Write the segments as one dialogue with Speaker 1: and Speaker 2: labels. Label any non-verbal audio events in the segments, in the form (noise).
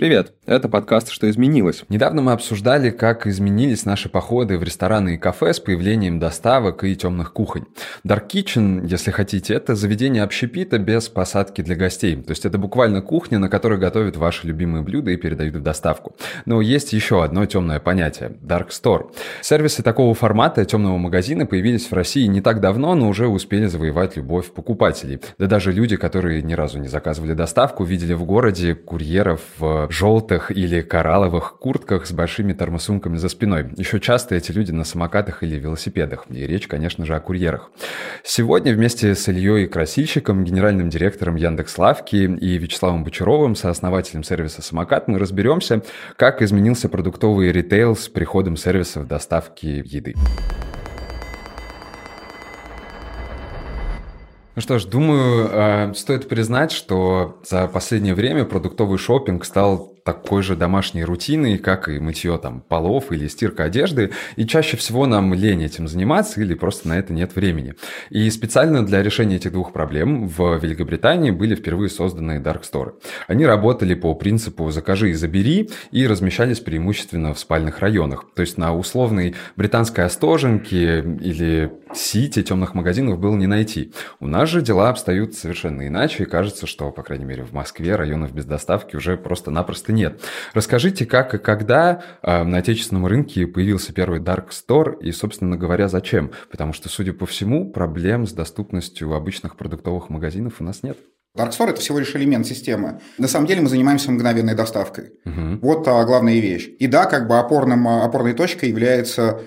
Speaker 1: Привет, это подкаст «Что изменилось?».
Speaker 2: Недавно мы обсуждали, как изменились наши походы в рестораны и кафе с появлением доставок и темных кухонь. Dark Kitchen, если хотите, это заведение общепита без посадки для гостей. То есть это буквально кухня, на которой готовят ваши любимые блюда и передают в доставку. Но есть еще одно темное понятие – Dark Store. Сервисы такого формата темного магазина появились в России не так давно, но уже успели завоевать любовь покупателей. Да даже люди, которые ни разу не заказывали доставку, видели в городе курьеров в желтых или коралловых куртках с большими термосумками за спиной. Еще часто эти люди на самокатах или велосипедах. И речь, конечно же, о курьерах. Сегодня вместе с Ильей Красильщиком, генеральным директором Яндекс.Лавки и Вячеславом Бочаровым, сооснователем сервиса «Самокат», мы разберемся, как изменился продуктовый ритейл с приходом сервисов доставки еды. Ну что ж, думаю, э, стоит признать, что за последнее время продуктовый шопинг стал такой же домашней рутиной, как и мытье там полов или стирка одежды, и чаще всего нам лень этим заниматься или просто на это нет времени. И специально для решения этих двух проблем в Великобритании были впервые созданы Store. Они работали по принципу «закажи и забери» и размещались преимущественно в спальных районах. То есть на условной британской Остоженке или Сити темных магазинов было не найти. У нас же дела обстоят совершенно иначе, и кажется, что, по крайней мере, в Москве районов без доставки уже просто-напросто просто нет. Расскажите, как и когда э, на отечественном рынке появился первый Dark Store и, собственно говоря, зачем? Потому что, судя по всему, проблем с доступностью обычных продуктовых магазинов у нас нет.
Speaker 3: Dark Store – это всего лишь элемент системы. На самом деле мы занимаемся мгновенной доставкой. Угу. Вот а, главная вещь. И да, как бы опорным, а, опорной точкой является а,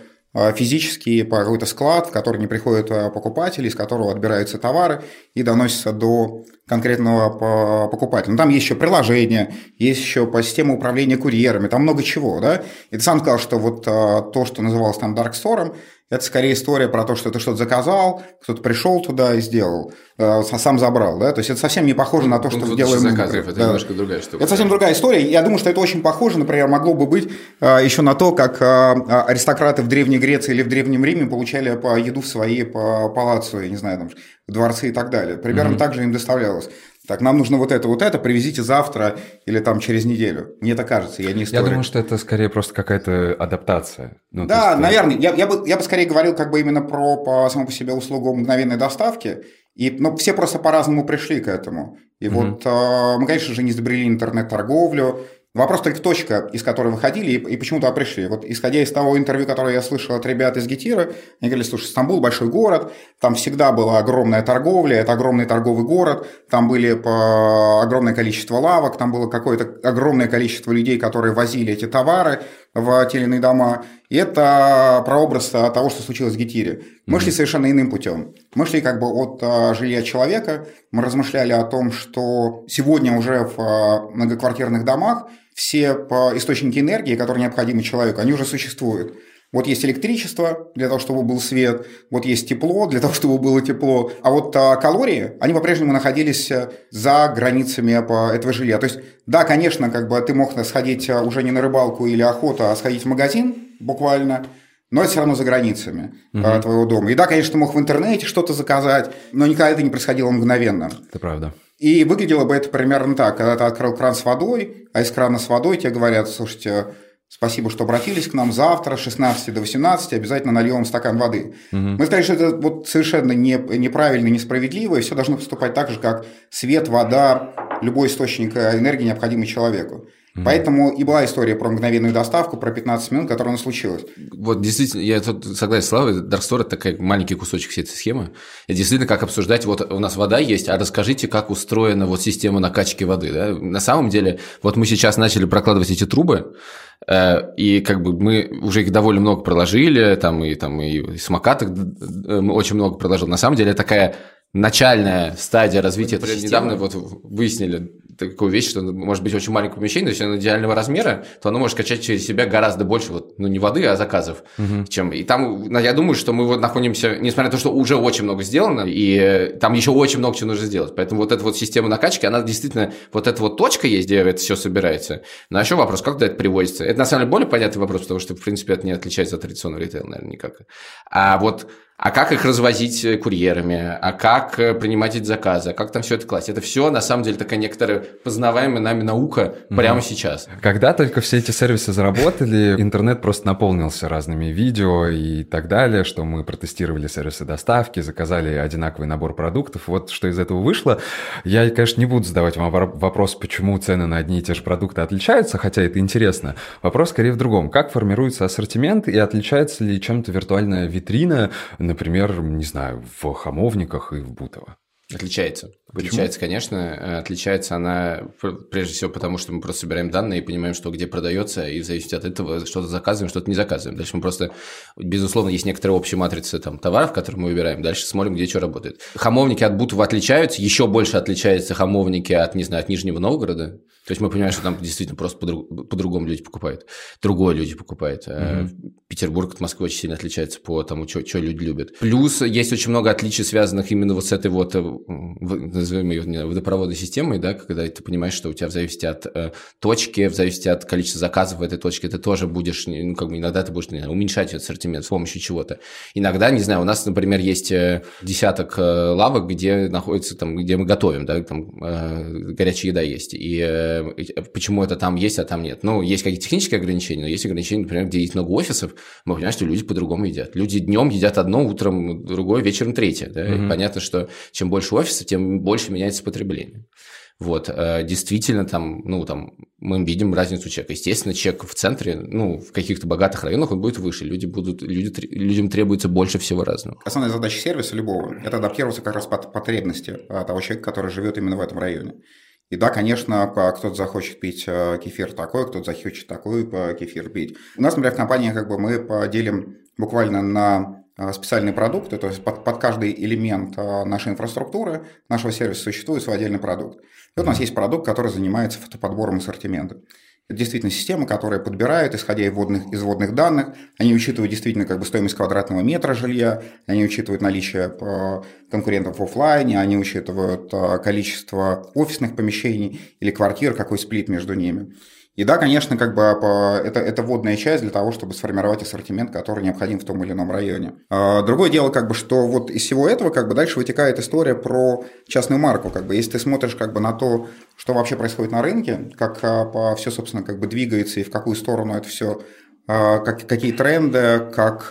Speaker 3: физический какой-то склад, в который не приходят а, покупатели, из которого отбираются товары и доносятся до конкретного покупателя. Но там есть еще приложение, есть еще по системе управления курьерами, там много чего, да. И ты сам сказал, что вот а, то, что называлось там Dark Store, это скорее история про то, что ты что-то заказал, кто-то пришел туда и сделал, э, сам забрал, да, то есть это совсем не похоже на то, что ну, делаем мы.
Speaker 4: Это да. немножко другая штука.
Speaker 3: Это совсем другая история. Я думаю, что это очень похоже, например, могло бы быть э, еще на то, как э, аристократы в Древней Греции или в Древнем Риме получали по еду в свои по палацу, я не знаю, там, дворцы и так далее. Примерно mm-hmm. так же им доставлялось. Так, нам нужно вот это, вот это, привезите завтра или там через неделю. Мне так кажется, я не историк.
Speaker 2: Я думаю, что это скорее просто какая-то адаптация.
Speaker 3: Ну, да, есть, наверное. Я, я, бы, я бы скорее говорил как бы именно про по, саму по себе услугу мгновенной доставки. И, ну, все просто по-разному пришли к этому. И mm-hmm. вот э, мы, конечно же, не изобрели интернет-торговлю, Вопрос только точка, из которой выходили и, и почему туда пришли. Вот исходя из того интервью, которое я слышал от ребят из Гетира, они говорили, слушай, Стамбул большой город, там всегда была огромная торговля, это огромный торговый город, там были огромное количество лавок, там было какое-то огромное количество людей, которые возили эти товары в те или иные дома. И это прообраз того, что случилось в Гетире. Мы mm-hmm. шли совершенно иным путем. Мы шли как бы от а, жилья человека, мы размышляли о том, что сегодня уже в а, многоквартирных домах все источники энергии, которые необходимы человеку, они уже существуют. Вот есть электричество для того, чтобы был свет, вот есть тепло для того, чтобы было тепло, а вот а, калории, они по-прежнему находились э, за границами этого жилья. То есть, да, конечно, как бы ты мог сходить э, уже не на рыбалку или охоту, а сходить в магазин буквально, но это все равно за границами угу. твоего дома. И да, конечно, ты мог в интернете что-то заказать, но никогда это не происходило мгновенно.
Speaker 2: Это правда.
Speaker 3: И выглядело бы это примерно так. Когда ты открыл кран с водой, а из крана с водой тебе говорят, слушайте, спасибо, что обратились к нам завтра с 16 до 18, обязательно нальем стакан воды. Угу. Мы сказали, что это вот совершенно не, неправильно, несправедливо, и все должно поступать так же, как свет, вода, любой источник энергии, необходимый человеку. Mm-hmm. Поэтому и была история про мгновенную доставку, про 15 минут, которая у нас случилась.
Speaker 4: Вот действительно, я тут согласен с Славой, Darkstore – это такой маленький кусочек всей этой схемы. И действительно, как обсуждать, вот у нас вода есть, а расскажите, как устроена вот система накачки воды. Да? На самом деле, вот мы сейчас начали прокладывать эти трубы, э, и как бы мы уже их довольно много проложили, там и, там, и самокаток э, очень много проложил. На самом деле, такая начальная стадия развития этой системы. Недавно вот выяснили такую вещь, что может быть очень маленькое помещение, но если оно идеального размера, то оно может качать через себя гораздо больше, вот, ну, не воды, а заказов. Угу. Чем... И там, я думаю, что мы вот находимся, несмотря на то, что уже очень много сделано, и там еще очень много чего нужно сделать. Поэтому вот эта вот система накачки, она действительно, вот эта вот точка есть, где это все собирается. Но еще вопрос, как это приводится? Это, на самом деле, более понятный вопрос, потому что, в принципе, это не отличается от традиционного ритейла, наверное, никак. А вот а как их развозить э, курьерами, а как э, принимать эти заказы, а как там все это класть. Это все, на самом деле, такая некоторая познаваемая нами наука прямо mm сейчас.
Speaker 2: Когда только все эти сервисы заработали, (laughs) интернет просто наполнился разными видео и так далее, что мы протестировали сервисы доставки, заказали одинаковый набор продуктов. Вот что из этого вышло. Я, конечно, не буду задавать вам вопрос, почему цены на одни и те же продукты отличаются, хотя это интересно. Вопрос скорее в другом. Как формируется ассортимент и отличается ли чем-то виртуальная витрина, например, не знаю, в Хамовниках и в Бутово?
Speaker 4: Отличается. Почему? Отличается, конечно. Э, отличается она прежде всего потому, что мы просто собираем данные и понимаем, что где продается, и в зависимости от этого что-то заказываем, что-то не заказываем. Дальше мы просто, безусловно, есть некоторая общая матрица там, товаров, которые мы выбираем. Дальше смотрим, где что работает. Хамовники от Бутова отличаются, еще больше отличаются хамовники от, не знаю, от Нижнего Новгорода. То есть мы понимаем, что там действительно просто по-другому люди покупают. Другое люди покупают. Mm-hmm. Петербург от Москвы очень сильно отличается по тому, что люди любят. Плюс есть очень много отличий, связанных именно вот с этой вот, э, назовем ее водопроводной системой, да, когда ты понимаешь, что у тебя в зависимости от э, точки, в зависимости от количества заказов в этой точке, ты тоже будешь, ну, как бы иногда ты будешь знаю, уменьшать ассортимент с помощью чего-то. Иногда, не знаю, у нас, например, есть десяток лавок, где находится там, где мы готовим, да, там э, горячая еда есть. И Э, почему это там есть, а там нет. Ну, есть какие-то технические ограничения, но есть ограничения, например, где есть много офисов, мы понимаем, что люди по-другому едят. Люди днем едят одно, утром другое, вечером третье. Да? Mm-hmm. понятно, что чем больше офисов, тем больше меняется потребление. Вот, э, действительно, там, ну, там, мы видим разницу чека. Естественно, чек в центре, ну, в каких-то богатых районах он будет выше. Люди будут, люди, людям требуется больше всего разного.
Speaker 3: Основная задача сервиса любого – это адаптироваться как раз под потребности а, того человека, который живет именно в этом районе. И да, конечно, кто-то захочет пить э, кефир такой, кто-то захочет такой кефир пить. У нас, например, в компании как бы мы поделим буквально на э, специальные продукты, то есть под, под каждый элемент э, нашей инфраструктуры, нашего сервиса существует свой отдельный продукт. И вот у нас есть продукт, который занимается фотоподбором ассортимента. Это действительно система, которая подбирает, исходя из вводных, из вводных данных. Они учитывают действительно как бы стоимость квадратного метра жилья, они учитывают наличие э, конкурентов в офлайне, они учитывают э, количество офисных помещений или квартир, какой сплит между ними. И да, конечно, как бы это, это вводная часть для того, чтобы сформировать ассортимент, который необходим в том или ином районе. А, другое дело, как бы, что вот из всего этого как бы дальше вытекает история про частную марку. Как бы, если ты смотришь как бы на то, что вообще происходит на рынке, как а, по, все, собственно, как бы двигается и в какую сторону это все а, как, какие тренды, как,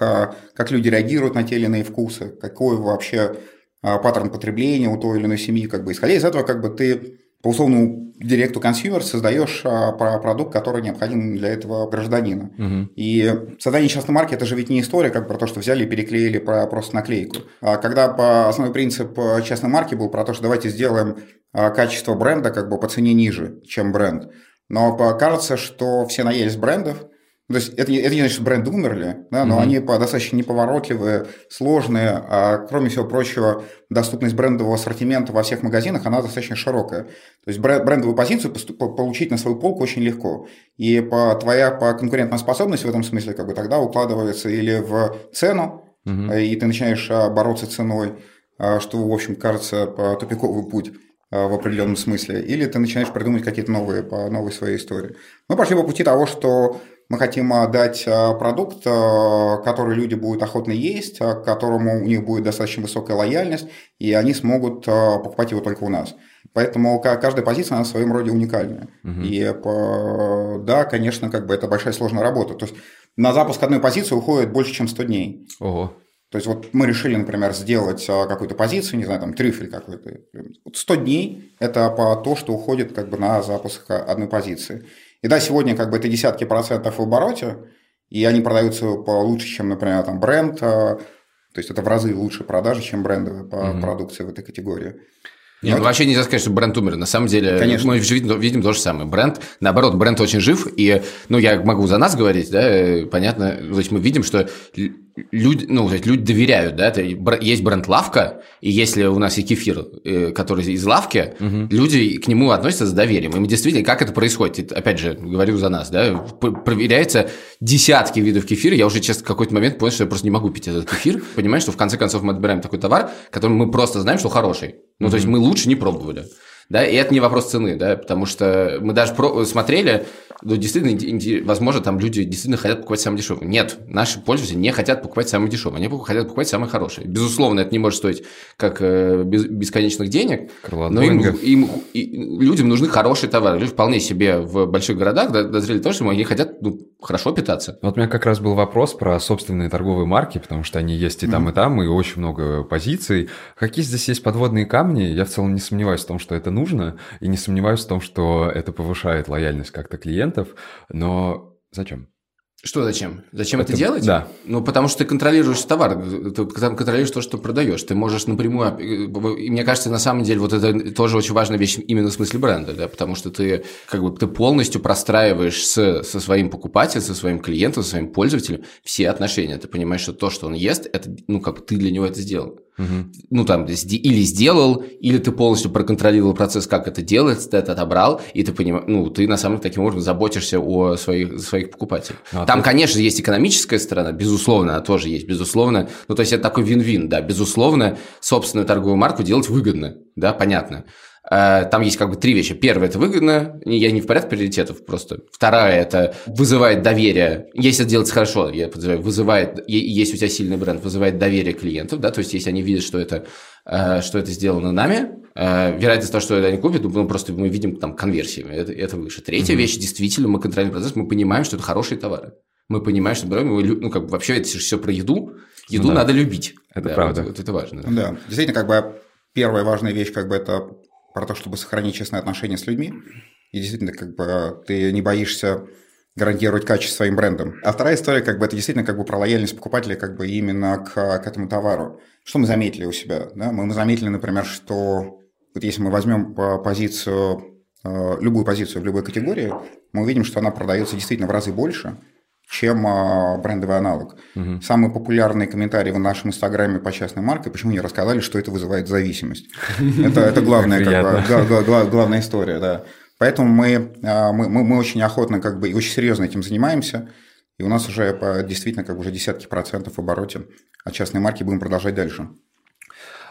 Speaker 3: как люди реагируют на те или иные вкусы, какой вообще паттерн потребления у той или иной семьи, как бы исходя из этого, как бы ты по условному direct-to-consumer создаешь а, продукт, который необходим для этого гражданина. Угу. И создание частной марки это же ведь не история, как про то, что взяли и переклеили про просто наклейку. А когда по основной принцип э, частной марки был про то, что давайте сделаем а, качество бренда как бы по цене ниже, чем бренд. Но кажется, что все наелись брендов, то есть это, это не значит, что бренды умерли, да, но mm-hmm. они по, достаточно неповоротливые, сложные, а кроме всего прочего, доступность брендового ассортимента во всех магазинах, она достаточно широкая. То есть брендовую позицию получить на свою полку очень легко. И по, твоя по конкурентная способность в этом смысле как бы тогда укладывается или в цену, mm-hmm. и ты начинаешь а, бороться ценой, а, что, в общем, кажется тупиковый путь в определенном смысле, или ты начинаешь придумывать какие-то новые, новые свои истории. Мы пошли по пути того, что мы хотим а, дать а, продукт, а, который люди будут охотно есть, к которому у них будет достаточно высокая лояльность, и они смогут покупать его только у нас. Поэтому каждая позиция, она в своем роде уникальная. Угу. И да, конечно, как бы это большая сложная работа. То есть на запуск одной позиции уходит больше, чем 100 дней.
Speaker 2: Ого.
Speaker 3: То есть вот мы решили, например, сделать какую-то позицию, не знаю, там трюфель какой-то. 100 дней – это по то, что уходит как бы на запуск одной позиции. И да, сегодня как бы это десятки процентов в обороте, и они продаются лучше, чем, например, там бренд, а, то есть это в разы лучше продажи, чем брендовая mm-hmm. продукция в этой категории.
Speaker 4: Нет, ну, вообще нельзя сказать, что бренд умер. На самом деле, Конечно. мы видим, видим то же самое. Бренд, наоборот, бренд очень жив, и, ну, я могу за нас говорить, да, э, понятно, то есть мы видим, что люди, ну, люди доверяют, да, это есть бренд лавка, и если у нас есть кефир, э, который из лавки, угу. люди к нему относятся с доверием. И мы действительно, как это происходит, опять же, говорю за нас, да, проверяется десятки видов кефира, я уже, честно, в какой-то момент понял, что я просто не могу пить этот кефир, понимаешь, что в конце концов мы отбираем такой товар, который мы просто знаем, что хороший. Ну, угу. то есть мы лучше не пробовали. Да, и это не вопрос цены, да, потому что мы даже про- смотрели, ну, действительно, возможно, там люди действительно хотят покупать самое дешевое. Нет, наши пользователи не хотят покупать самое дешевое, они хотят покупать самое хорошее. Безусловно, это не может стоить как э, бесконечных денег, но им, им, им, людям нужны хорошие товары. Люди вполне себе в больших городах дозрели то, что они хотят ну, хорошо питаться.
Speaker 2: Вот у меня как раз был вопрос про собственные торговые марки, потому что они есть и там, mm-hmm. и там, и очень много позиций. Какие здесь есть подводные камни? Я в целом не сомневаюсь в том, что это нужно, и не сомневаюсь в том, что это повышает лояльность как-то клиентов, но зачем?
Speaker 4: Что зачем? Зачем это, это делать?
Speaker 2: Да.
Speaker 4: Ну, потому что ты контролируешь товар, ты контролируешь то, что продаешь. Ты можешь напрямую... И мне кажется, на самом деле, вот это тоже очень важная вещь именно в смысле бренда, да, потому что ты как бы ты полностью простраиваешь с, со своим покупателем, со своим клиентом, со своим пользователем все отношения. Ты понимаешь, что то, что он ест, это, ну, как ты для него это сделал. Угу. Ну, там, или сделал, или ты полностью проконтролировал процесс, как это делается, ты это отобрал, и ты понимаешь, ну, ты на самом деле таким образом заботишься о своих, своих покупателях. А там, ты... конечно, есть экономическая сторона, безусловно, она тоже есть, безусловно. Ну, то есть это такой вин-вин, да, безусловно, собственную торговую марку делать выгодно, да, понятно. Э, там есть как бы три вещи. Первое – это выгодно, я не в порядке приоритетов просто. Вторая – это вызывает доверие. Если это делается хорошо, я подозреваю, вызывает, есть у тебя сильный бренд, вызывает доверие клиентов, да, то есть если они видят, что это, э, что это сделано нами, э, вероятность того, что это они купят, ну, просто мы видим там конверсии, это, это выше. Третья mm-hmm. вещь – действительно, мы контролируем процесс, мы понимаем, что это хорошие товары. Мы понимаем, что мы, ну, как бы вообще это все про еду, еду ну, да. надо любить.
Speaker 2: Это да, правда.
Speaker 4: Вот, вот это важно.
Speaker 3: Да. да, действительно, как бы первая важная вещь, как бы это про то, чтобы сохранить честные отношения с людьми. И действительно, как бы ты не боишься гарантировать качество своим брендом. А вторая история, как бы, это действительно как бы про лояльность покупателя как бы именно к, к этому товару. Что мы заметили у себя? Да? Мы, мы заметили, например, что вот если мы возьмем позицию, э, любую позицию в любой категории, мы увидим, что она продается действительно в разы больше, чем а, брендовый аналог. Угу. Самые популярные комментарии в нашем инстаграме по частной марке, почему не рассказали, что это вызывает зависимость. (laughs) Это главная главная история, да. Поэтому мы, а, мы, мы, мы очень охотно как бы и очень серьезно этим занимаемся. И у нас уже по, действительно как бы уже десятки процентов в обороте от частной марки будем продолжать дальше.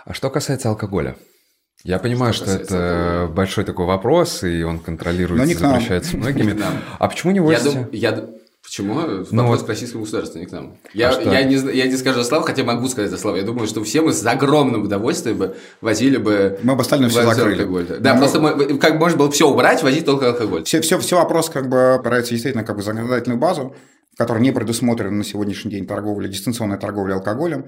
Speaker 2: А что касается алкоголя? Я понимаю, что, что это алкоголя. большой такой вопрос, и он контролируется, запрещается (laughs) многими. А почему не возите?
Speaker 4: Я, Почему? Ну, вот... к российскому государству, не к нам. Я, а я, не, я не скажу славу, хотя могу сказать славу. Я думаю, что все мы с огромным удовольствием бы возили бы...
Speaker 3: Мы бы остальное все закрыли.
Speaker 4: Алкоголь. Да, мы... просто мы, как можно было все убрать, возить только алкоголь.
Speaker 3: Все, все, все вопрос как бы опирается действительно как бы законодательную базу, которая не предусмотрена на сегодняшний день торговля, дистанционная торговля алкоголем.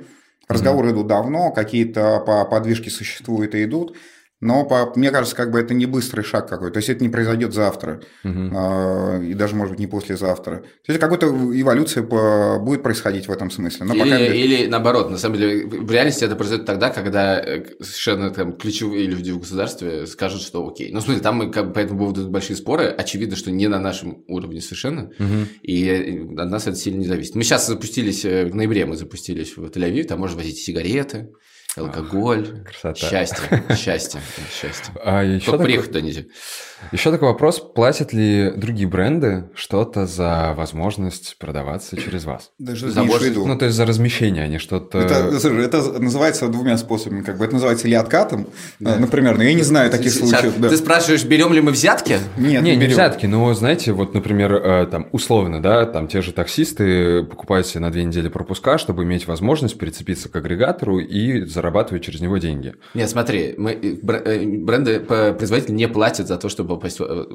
Speaker 3: Разговоры mm-hmm. идут давно, какие-то подвижки существуют и идут. Но, по, мне кажется, как бы это не быстрый шаг какой-то. То есть это не произойдет завтра. Угу. Э, и даже, может быть, не послезавтра. То есть какая-то эволюция по, будет происходить в этом смысле.
Speaker 4: Но или, пока... или наоборот, на самом деле, в реальности это произойдет тогда, когда э, совершенно там, ключевые люди в государстве скажут, что окей. Ну, смотри, там мы как по этому поводу большие споры. Очевидно, что не на нашем уровне совершенно. Угу. И от нас это сильно не зависит. Мы сейчас запустились, э, в ноябре мы запустились в Тель-Авив, там можно возить сигареты алкоголь, Красота. счастье, счастье, счастье. (laughs)
Speaker 2: А еще Только такой, приехать. Еще такой вопрос, платят ли другие бренды что-то за возможность продаваться через вас?
Speaker 3: Даже за виду?
Speaker 2: Ну, то есть за размещение, они что-то... Это,
Speaker 3: слушай, это называется двумя способами, как бы это называется или откатом, да. например, но я не знаю таких Сейчас, случаев.
Speaker 4: Да. Ты спрашиваешь, берем ли мы взятки?
Speaker 2: Нет, не, не, не взятки, но знаете, вот, например, э, там условно, да, там те же таксисты покупают себе на две недели пропуска, чтобы иметь возможность прицепиться к агрегатору и зарабатывать через него деньги.
Speaker 4: Нет, смотри, мы, э, э, бренды, производители не платят за то, чтобы попасть э,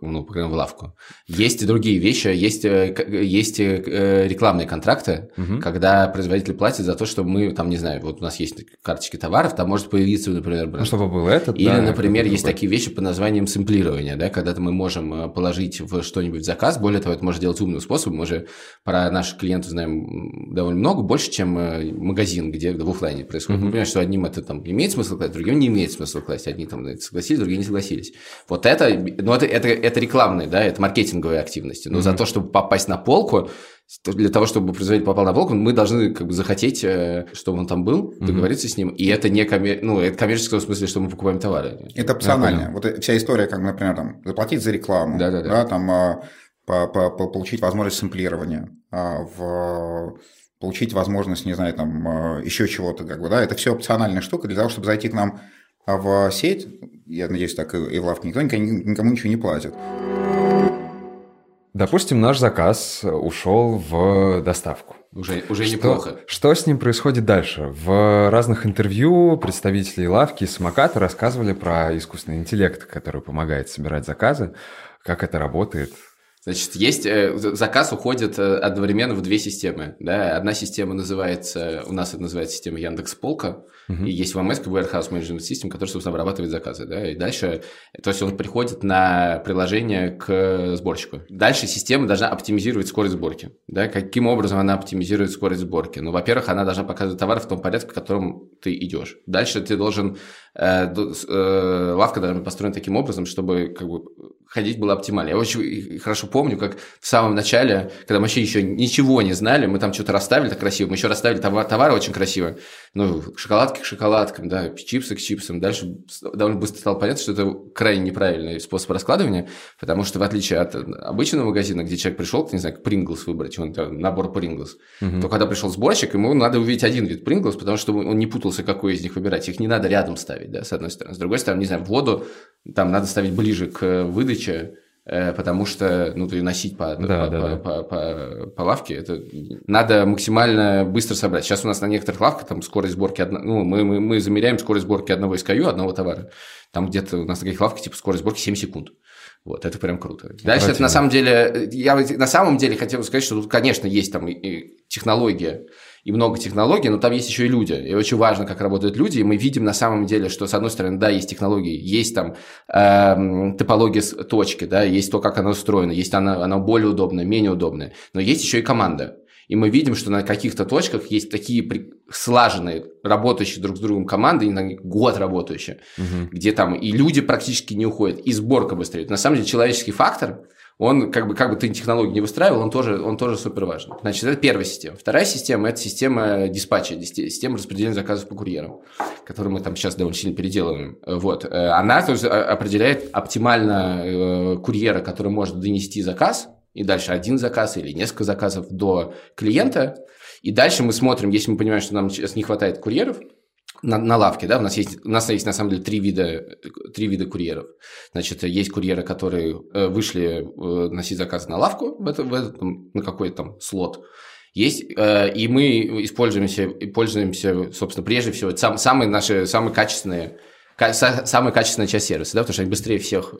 Speaker 4: ну, в лавку. Есть и другие вещи, есть, э, есть э, рекламные контракты, угу. когда производитель платит за то, что мы, там, не знаю, вот у нас есть карточки товаров, там может появиться, например, бренд.
Speaker 2: Ну, чтобы был этот,
Speaker 4: Или, да, например, есть другой. такие вещи под названием сэмплирование, да, когда мы можем положить в что-нибудь заказ, более того, это можно делать умным способом, мы же про наших клиентов знаем довольно много, больше, чем магазин, где в офлайне происходит. Mm-hmm. Мы понимаем, что одним это там имеет смысл класть, другим не имеет смысла класть. Одни там согласились, другие не согласились. Вот это ну, это, это, это рекламные, да, это маркетинговые активности. Но mm-hmm. за то, чтобы попасть на полку, для того, чтобы производитель попал на полку, мы должны как бы захотеть, э, чтобы он там был, договориться mm-hmm. с ним. И это не коммер... ну, это коммерческое в смысле, что мы покупаем товары.
Speaker 3: Это опционально. Вот вся история, как, например, там, заплатить за рекламу, да, да, да. да там, а, по, по, по, получить возможность сэмплирования, а, в получить возможность, не знаю, там, а, еще чего-то, как бы, да, это все опциональная штука для того, чтобы зайти к нам в сеть, я надеюсь, так и в лавке никто никому ничего не платит.
Speaker 2: Допустим, наш заказ ушел в доставку.
Speaker 4: Уже, уже
Speaker 2: что,
Speaker 4: неплохо.
Speaker 2: Что с ним происходит дальше? В разных интервью представители лавки и самоката рассказывали про искусственный интеллект, который помогает собирать заказы, как это работает.
Speaker 4: Значит, есть э, заказ уходит э, одновременно в две системы. Да? Одна система называется, у нас это называется система Яндекс Полка, uh-huh. и есть VMS, Warehouse Management System, который, собственно, обрабатывает заказы. Да? И дальше, то есть он приходит на приложение к сборщику. Дальше система должна оптимизировать скорость сборки. Да? Каким образом она оптимизирует скорость сборки? Ну, во-первых, она должна показывать товар в том порядке, в котором ты идешь. Дальше ты должен, э, э, лавка должна быть построена таким образом, чтобы как бы, ходить было оптимально. Я очень хорошо помню, как в самом начале, когда мы вообще еще ничего не знали, мы там что-то расставили так красиво, мы еще расставили товар, товары очень красиво, ну, шоколадки к шоколадкам, да, чипсы к чипсам. Дальше довольно быстро стало понятно, что это крайне неправильный способ раскладывания, потому что в отличие от обычного магазина, где человек пришел, не знаю, к Принглс выбрать, он там, набор Принглс, угу. то когда пришел сборщик, ему надо увидеть один вид Принглс, потому что он не путался, какой из них выбирать. Их не надо рядом ставить, да, с одной стороны. С другой стороны, не знаю, воду там надо ставить ближе к выдаче, Э, потому что, ну, ты носить по, да, по, да, по, да. По, по, по лавке, это надо максимально быстро собрать. Сейчас у нас на некоторых лавках там скорость сборки, одна, ну, мы, мы, мы замеряем скорость сборки одного SKU, одного товара. Там где-то у нас на таких лавках типа скорость сборки 7 секунд. Вот, это прям круто. Дальше это на самом деле, я на самом деле хотел сказать, что тут, конечно, есть там и технология, и много технологий, но там есть еще и люди. И очень важно, как работают люди. И мы видим на самом деле, что с одной стороны, да, есть технологии, есть там э, топология точки, да, есть то, как она устроена, есть она, она более удобная, менее удобная. Но есть еще и команда. И мы видим, что на каких-то точках есть такие слаженные, работающие друг с другом команды, на год работающие, угу. где там и люди практически не уходят, и сборка быстрее. На самом деле человеческий фактор – он, как бы, как бы ты технологию не выстраивал, он тоже, он тоже супер важен. Значит, это первая система. Вторая система – это система диспатча, система распределения заказов по курьерам, которую мы там сейчас довольно сильно переделываем. Вот. Э, она то есть, определяет оптимально э, курьера, который может донести заказ, и дальше один заказ или несколько заказов до клиента. И дальше мы смотрим, если мы понимаем, что нам сейчас не хватает курьеров – на, на лавке, да, у нас есть, у нас есть на самом деле три вида, три вида курьеров. Значит, есть курьеры, которые э, вышли э, носить заказ на лавку в, это, в этот, на какой-то там слот. Есть, э, и мы используемся, пользуемся, собственно, прежде всего, сам, самые наши, самые качественные, ка, самая качественная часть сервиса, да, потому что они быстрее всех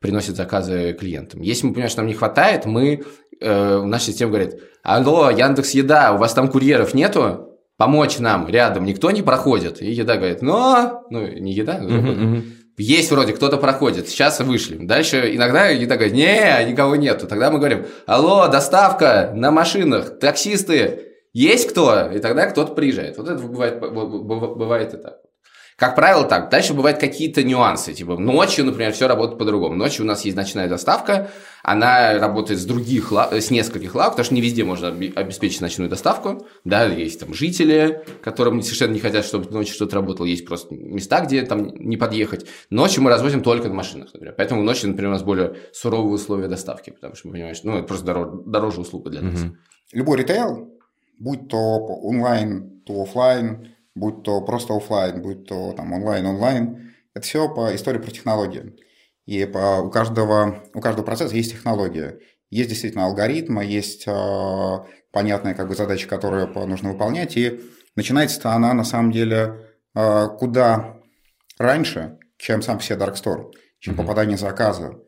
Speaker 4: приносят заказы клиентам. Если мы понимаем, что нам не хватает, мы, наша система говорит, алло, Яндекс Еда, у вас там курьеров нету? Помочь нам рядом никто не проходит. И еда говорит, но... Ну, не еда, uh-huh, есть вроде, кто-то проходит, сейчас вышли. Дальше иногда еда говорит, не, никого нету. Тогда мы говорим, алло, доставка на машинах, таксисты, есть кто? И тогда кто-то приезжает. Вот это бывает, бывает и так. Как правило, так. Дальше бывают какие-то нюансы. Типа ночью, например, все работает по-другому. Ночью у нас есть ночная доставка, она работает с других, с нескольких лавок, потому что не везде можно обеспечить ночную доставку. Да, есть там жители, которым совершенно не хотят, чтобы ночью что-то работало. Есть просто места, где там не подъехать. Ночью мы развозим только на машинах, например. Поэтому ночью, например, у нас более суровые условия доставки, потому что, понимаешь, ну, это просто дороже, дороже услуга для нас.
Speaker 3: Любой ритейл, будь то онлайн, то офлайн, будь то просто офлайн, будь то там онлайн-онлайн, это все по истории про технологии. И по, у, каждого, у каждого процесса есть технология. Есть действительно алгоритмы, есть э, понятные как бы, задачи, которые нужно выполнять. И начинается она на самом деле э, куда раньше, чем сам все Dark Store, чем mm-hmm. попадание заказа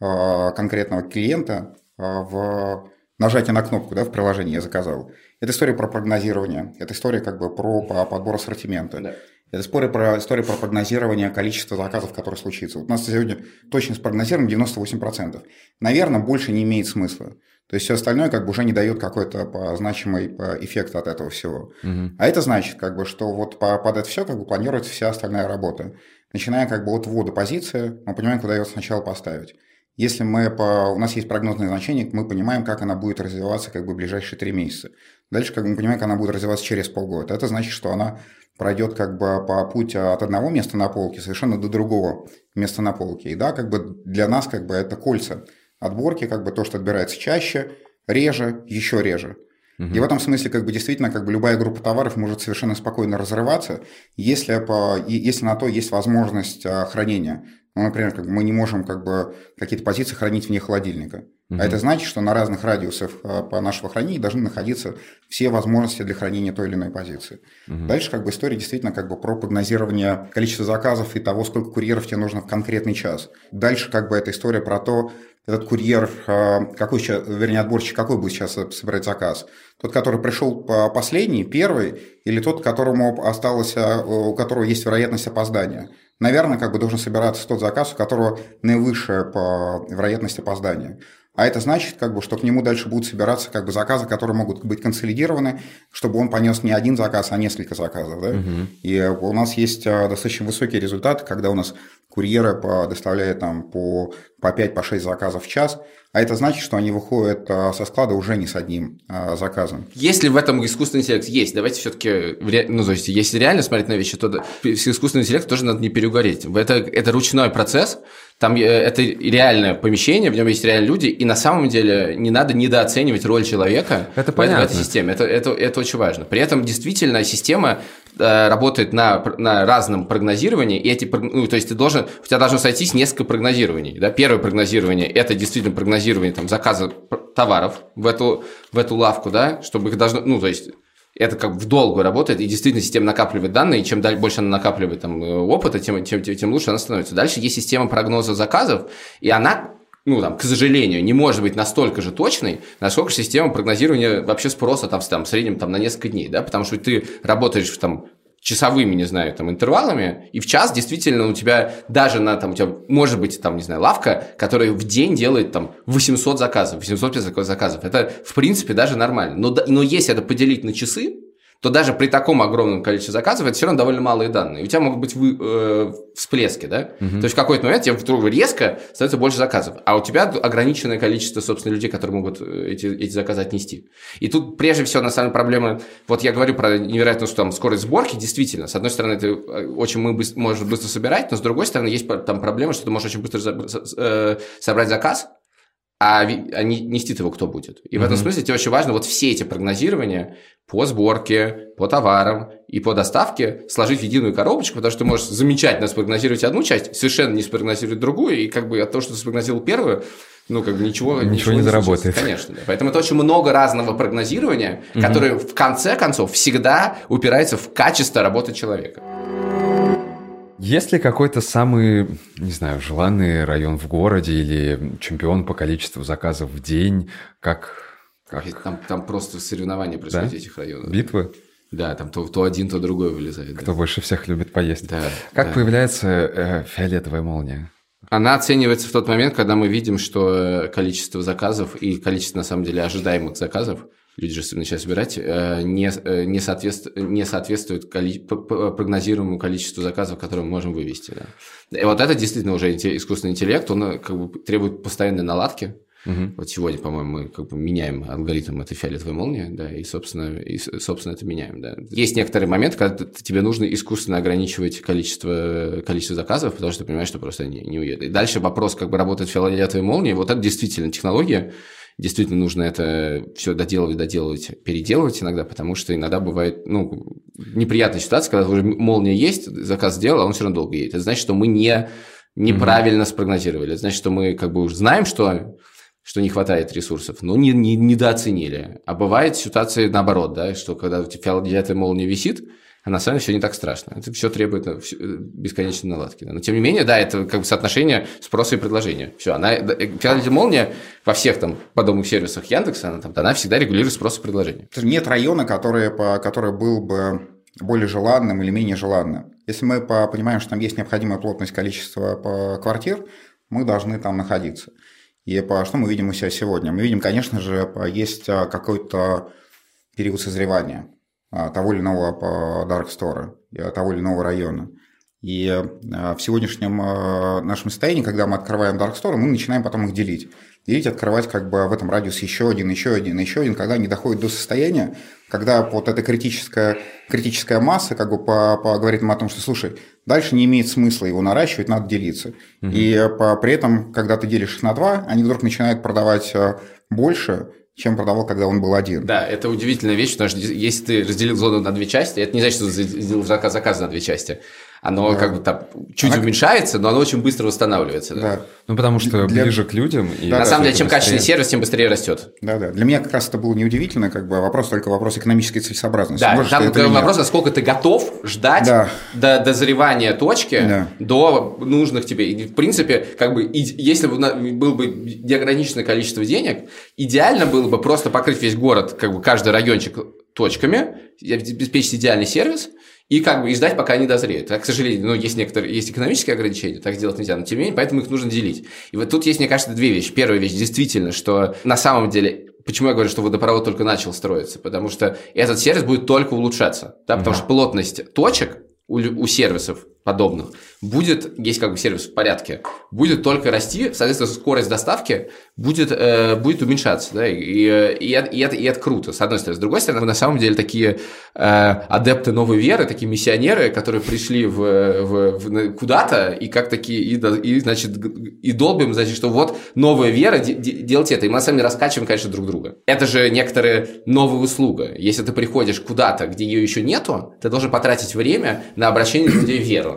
Speaker 3: э, конкретного клиента э, в нажатие на кнопку да, в приложении «Я заказал». Это история про прогнозирование, это история как бы про подбор ассортимента. Да. Это история про, история про прогнозирование количества заказов, которые случится. Вот у нас сегодня точность прогнозирования 98%. Наверное, больше не имеет смысла. То есть все остальное как бы уже не дает какой-то значимый эффект от этого всего. Угу. А это значит, как бы, что вот под это все как бы планируется вся остальная работа. Начиная как бы от ввода позиции, мы понимаем, куда ее сначала поставить. Если мы по, у нас есть прогнозное значение, мы понимаем, как она будет развиваться как бы в ближайшие три месяца. Дальше как мы понимаем, как она будет развиваться через полгода. Это значит, что она пройдет как бы по пути от одного места на полке совершенно до другого места на полке. И да, как бы для нас как бы это кольца отборки, как бы то, что отбирается чаще, реже, еще реже. И в этом смысле, как бы действительно, как бы любая группа товаров может совершенно спокойно разрываться, если, по, если на то есть возможность а, хранения Ну, например, как бы мы не можем как бы какие-то позиции хранить вне холодильника. Угу. А это значит, что на разных радиусах э, по нашего хранения должны находиться все возможности для хранения той или иной позиции. Угу. Дальше как бы история действительно как бы про прогнозирование количества заказов и того, сколько курьеров тебе нужно в конкретный час. Дальше как бы эта история про то, этот курьер, э, какой сейчас, вернее, отборщик, какой будет сейчас собирать заказ? Тот, который пришел последний, первый, или тот, которому осталось, э, у которого есть вероятность опоздания? Наверное, как бы должен собираться тот заказ, у которого наивысшая по вероятности опоздания. А это значит, как бы, что к нему дальше будут собираться как бы, заказы, которые могут быть консолидированы, чтобы он понес не один заказ, а несколько заказов. Да? Угу. И у нас есть а, достаточно высокие результаты, когда у нас курьеры доставляют там, по, по 5-6 по заказов в час, а это значит, что они выходят а, со склада уже не с одним а, заказом.
Speaker 4: Если в этом искусственный интеллект есть, давайте все-таки, ну, то есть, если реально смотреть на вещи, то с искусственным интеллектом тоже надо не переугореть. Это, это ручной процесс, там э, это реальное помещение, в нем есть реальные люди, и на самом деле не надо недооценивать роль человека
Speaker 2: это
Speaker 4: в,
Speaker 2: понятно.
Speaker 4: в этой системе. Это, это, это очень важно. При этом действительно система работает на, на разном прогнозировании, и эти, ну, то есть ты должен, у тебя должно сойтись несколько прогнозирований. Да? Первое прогнозирование – это действительно прогнозирование там, заказа товаров в эту, в эту лавку, да, чтобы их должно, ну, то есть это как в долгу работает, и действительно система накапливает данные, и чем больше она накапливает там, э, опыта, тем, тем, тем лучше она становится. Дальше есть система прогноза заказов, и она ну, там, к сожалению, не может быть настолько же точной, насколько система прогнозирования вообще спроса там, там, в среднем там, на несколько дней, да, потому что ты работаешь там, часовыми, не знаю, там, интервалами, и в час действительно у тебя даже на, там, у тебя может быть, там, не знаю, лавка, которая в день делает, там, 800 заказов, 850 заказов. Это, в принципе, даже нормально. Но, но если это поделить на часы, то даже при таком огромном количестве заказов это все равно довольно малые данные. У тебя могут быть вы, э, всплески, да? Угу. То есть в какой-то момент тебе вдруг резко становится больше заказов, а у тебя ограниченное количество, собственно, людей, которые могут э, эти, эти заказы отнести. И тут прежде всего, на самом деле, проблема, вот я говорю про невероятную там, скорость сборки, действительно, с одной стороны, это э, очень мы быстро, можешь быстро собирать, но с другой стороны, есть там проблема, что ты можешь очень быстро э, собрать заказ, а, а нести его кто будет. И mm-hmm. в этом смысле тебе очень важно вот все эти прогнозирования по сборке, по товарам и по доставке сложить в единую коробочку, потому что ты можешь замечательно спрогнозировать одну часть, совершенно не спрогнозировать другую, и как бы от того, что ты спрогнозировал первую, ну, как бы ничего,
Speaker 2: ничего, ничего не, не заработает.
Speaker 4: Конечно, да. Поэтому это очень много разного прогнозирования, угу. которое в конце концов всегда упирается в качество работы человека.
Speaker 2: Есть ли какой-то самый, не знаю, желанный район в городе или чемпион по количеству заказов в день? Как... как...
Speaker 4: Там, там просто соревнования происходят да? этих районов.
Speaker 2: Битвы?
Speaker 4: Да, там то, то один, то другой вылезает.
Speaker 2: Кто
Speaker 4: да.
Speaker 2: больше всех любит поесть.
Speaker 4: Да.
Speaker 2: Как
Speaker 4: да.
Speaker 2: появляется э, фиолетовая молния?
Speaker 4: Она оценивается в тот момент, когда мы видим, что количество заказов и количество, на самом деле, ожидаемых заказов – люди же начали собирать, э, не, э, не, соответствует, не соответствует коли, прогнозируемому количеству заказов, которые мы можем вывести. Да. И вот это действительно уже искусственный интеллект, он э, как бы требует постоянной наладки. Угу. Вот сегодня, по-моему, мы как бы меняем алгоритм этой фиолетовой молнии, да, и, собственно, и, собственно, это меняем, да. Есть некоторые моменты, когда тебе нужно искусственно ограничивать количество, количество заказов, потому что ты понимаешь, что просто не, не уедет. И дальше вопрос, как бы работает фиолетовая молния, вот это действительно технология, действительно нужно это все доделывать, доделывать, переделывать иногда, потому что иногда бывает, ну, неприятная ситуация, когда уже молния есть, заказ сделал, а он все равно долго едет. Это значит, что мы не, неправильно mm-hmm. спрогнозировали. Это значит, что мы как бы уже знаем, что что не хватает ресурсов, но не, не, недооценили. А бывает ситуация наоборот, да, что когда у тебя фиолетовая молния висит, а на самом деле все не так страшно. Это все требует э, э, бесконечной наладки. Но тем не менее, да, это как бы соотношение спроса и предложения. Все, она, фиолетовая молния во всех там подобных сервисах Яндекса, она, там, она всегда регулирует спрос и предложение.
Speaker 3: Нет района, который, по, который был бы более желанным или менее желанным. Если мы понимаем, что там есть необходимая плотность количества квартир, мы должны там находиться. И по, что мы видим у себя сегодня? Мы видим, конечно же, есть какой-то период созревания. А, того или иного Dark Store, того или иного района. И а, в сегодняшнем а, нашем состоянии, когда мы открываем Dark Store, мы начинаем потом их делить. Делить, открывать как бы в этом радиусе еще один, еще один, еще один, когда они доходят до состояния, когда вот эта критическая, критическая масса как бы по, по, говорит нам о том, что, слушай, дальше не имеет смысла его наращивать, надо делиться. Угу. И по, при этом, когда ты делишь их на два, они вдруг начинают продавать больше, чем продавал, когда он был один.
Speaker 4: Да, это удивительная вещь, потому что если ты разделил зону на две части, это не значит, что ты разделил заказ, заказ на две части. Оно
Speaker 3: Да.
Speaker 4: как бы там чуть
Speaker 3: Она-
Speaker 4: уменьшается, но оно очень быстро восстанавливается. Да.
Speaker 3: Да.
Speaker 2: Ну, потому что
Speaker 3: Для-
Speaker 2: ближе к людям. И
Speaker 3: Да,
Speaker 4: На
Speaker 3: да,
Speaker 4: самом деле, чем
Speaker 2: быстрее.
Speaker 4: качественнее сервис, тем быстрее растет.
Speaker 3: Да, да. Для меня как раз это было неудивительно, как бы вопрос только вопрос экономической целесообразности.
Speaker 4: Да,
Speaker 3: Можешь
Speaker 4: там
Speaker 3: это
Speaker 4: вопрос, насколько ты готов ждать
Speaker 3: Да.
Speaker 4: до дозревания точки
Speaker 3: Да.
Speaker 4: до нужных тебе. И, в принципе, как бы, и- если бы было бы неограниченное количество денег, идеально было бы просто покрыть весь город, как бы каждый райончик точками, обеспечить идеальный сервис, и как бы и ждать, пока они дозреют. А, к сожалению, ну, есть некоторые, есть экономические ограничения, так сделать нельзя, но тем не менее, поэтому их нужно делить. И вот тут есть, мне кажется, две вещи. Первая вещь, действительно, что на самом деле Почему я говорю, что водопровод только начал строиться? Потому что этот сервис будет только улучшаться. Да? Потому что плотность точек у, у сервисов подобных будет, есть как бы сервис в порядке, будет только расти, соответственно, скорость доставки будет, э, будет уменьшаться. Да? И, и, и это, и это- и это круто, с одной стороны. С другой стороны, мы на самом деле такие э, адепты новой веры, такие миссионеры, которые пришли в, в- в- куда-то и как такие, и, и, значит, и долбим, значит, что вот новая вера, де- де- делайте это. И мы на самом деле раскачиваем, конечно, друг друга. Это же некоторая новая услуга. Если ты приходишь куда-то, где ее еще нету, ты должен потратить время на обращение людей в веру.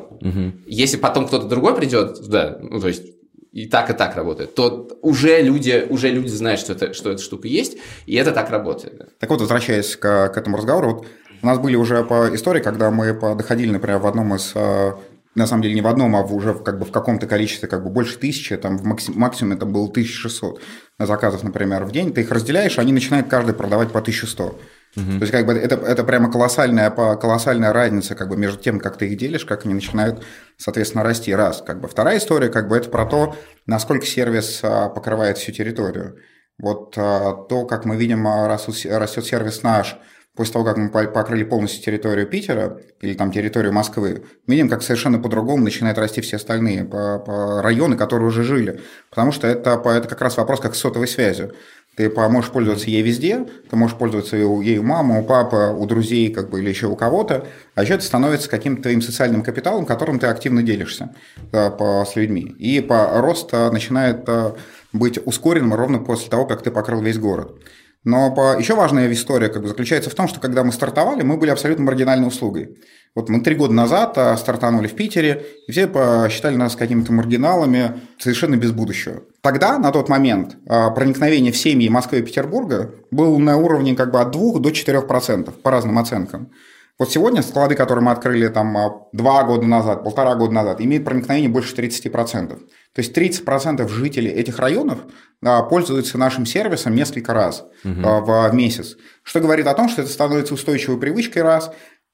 Speaker 4: Если потом кто-то другой придет, да, ну, то есть и так, и так работает, то уже люди, уже люди знают, что, это, что эта штука есть, и это так работает.
Speaker 3: Так вот, возвращаясь к, к этому разговору, вот у нас были уже по истории, когда мы доходили, например, в одном из, э, на самом деле не в одном, а уже как бы в каком-то количестве, как бы больше тысячи, там в макси- максимуме это было 1600 заказов, например, в день, ты их разделяешь, они начинают каждый продавать по 1100. То есть, как бы это, это прямо колоссальная, колоссальная разница как бы, между тем, как ты их делишь, как они начинают, соответственно, расти. Раз. Как бы. Вторая история, как бы, это про то, насколько сервис а, покрывает всю территорию. Вот а, то, как мы видим, а, растет сервис наш, после того, как мы по- покрыли полностью территорию Питера или там территорию Москвы, видим, как совершенно по-другому начинают расти все остальные по- районы, которые уже жили. Потому что это, это как раз вопрос как с сотовой связью. Ты можешь пользоваться ей везде, ты можешь пользоваться ею, у мамы, у папы, у друзей как бы, или еще у кого-то, а еще это становится каким-то твоим социальным капиталом, которым ты активно делишься да, по, с людьми. И по рост а, начинает а, быть ускоренным ровно после того, как ты покрыл весь город. Но по... еще важная история как бы, заключается в том, что когда мы стартовали, мы были абсолютно маргинальной услугой. Вот мы три года назад стартанули в Питере, и все посчитали нас какими-то маргиналами совершенно без будущего. Тогда, на тот момент, а, проникновение в семьи Москвы и Петербурга было на уровне как бы от 2 до 4% по разным оценкам. Вот сегодня склады, которые мы открыли там а, два года назад, полтора года назад, имеют проникновение больше 30%. То есть 30% жителей этих районов а, пользуются нашим сервисом несколько раз а, в, месяц. Что говорит о том, что это становится устойчивой привычкой раз.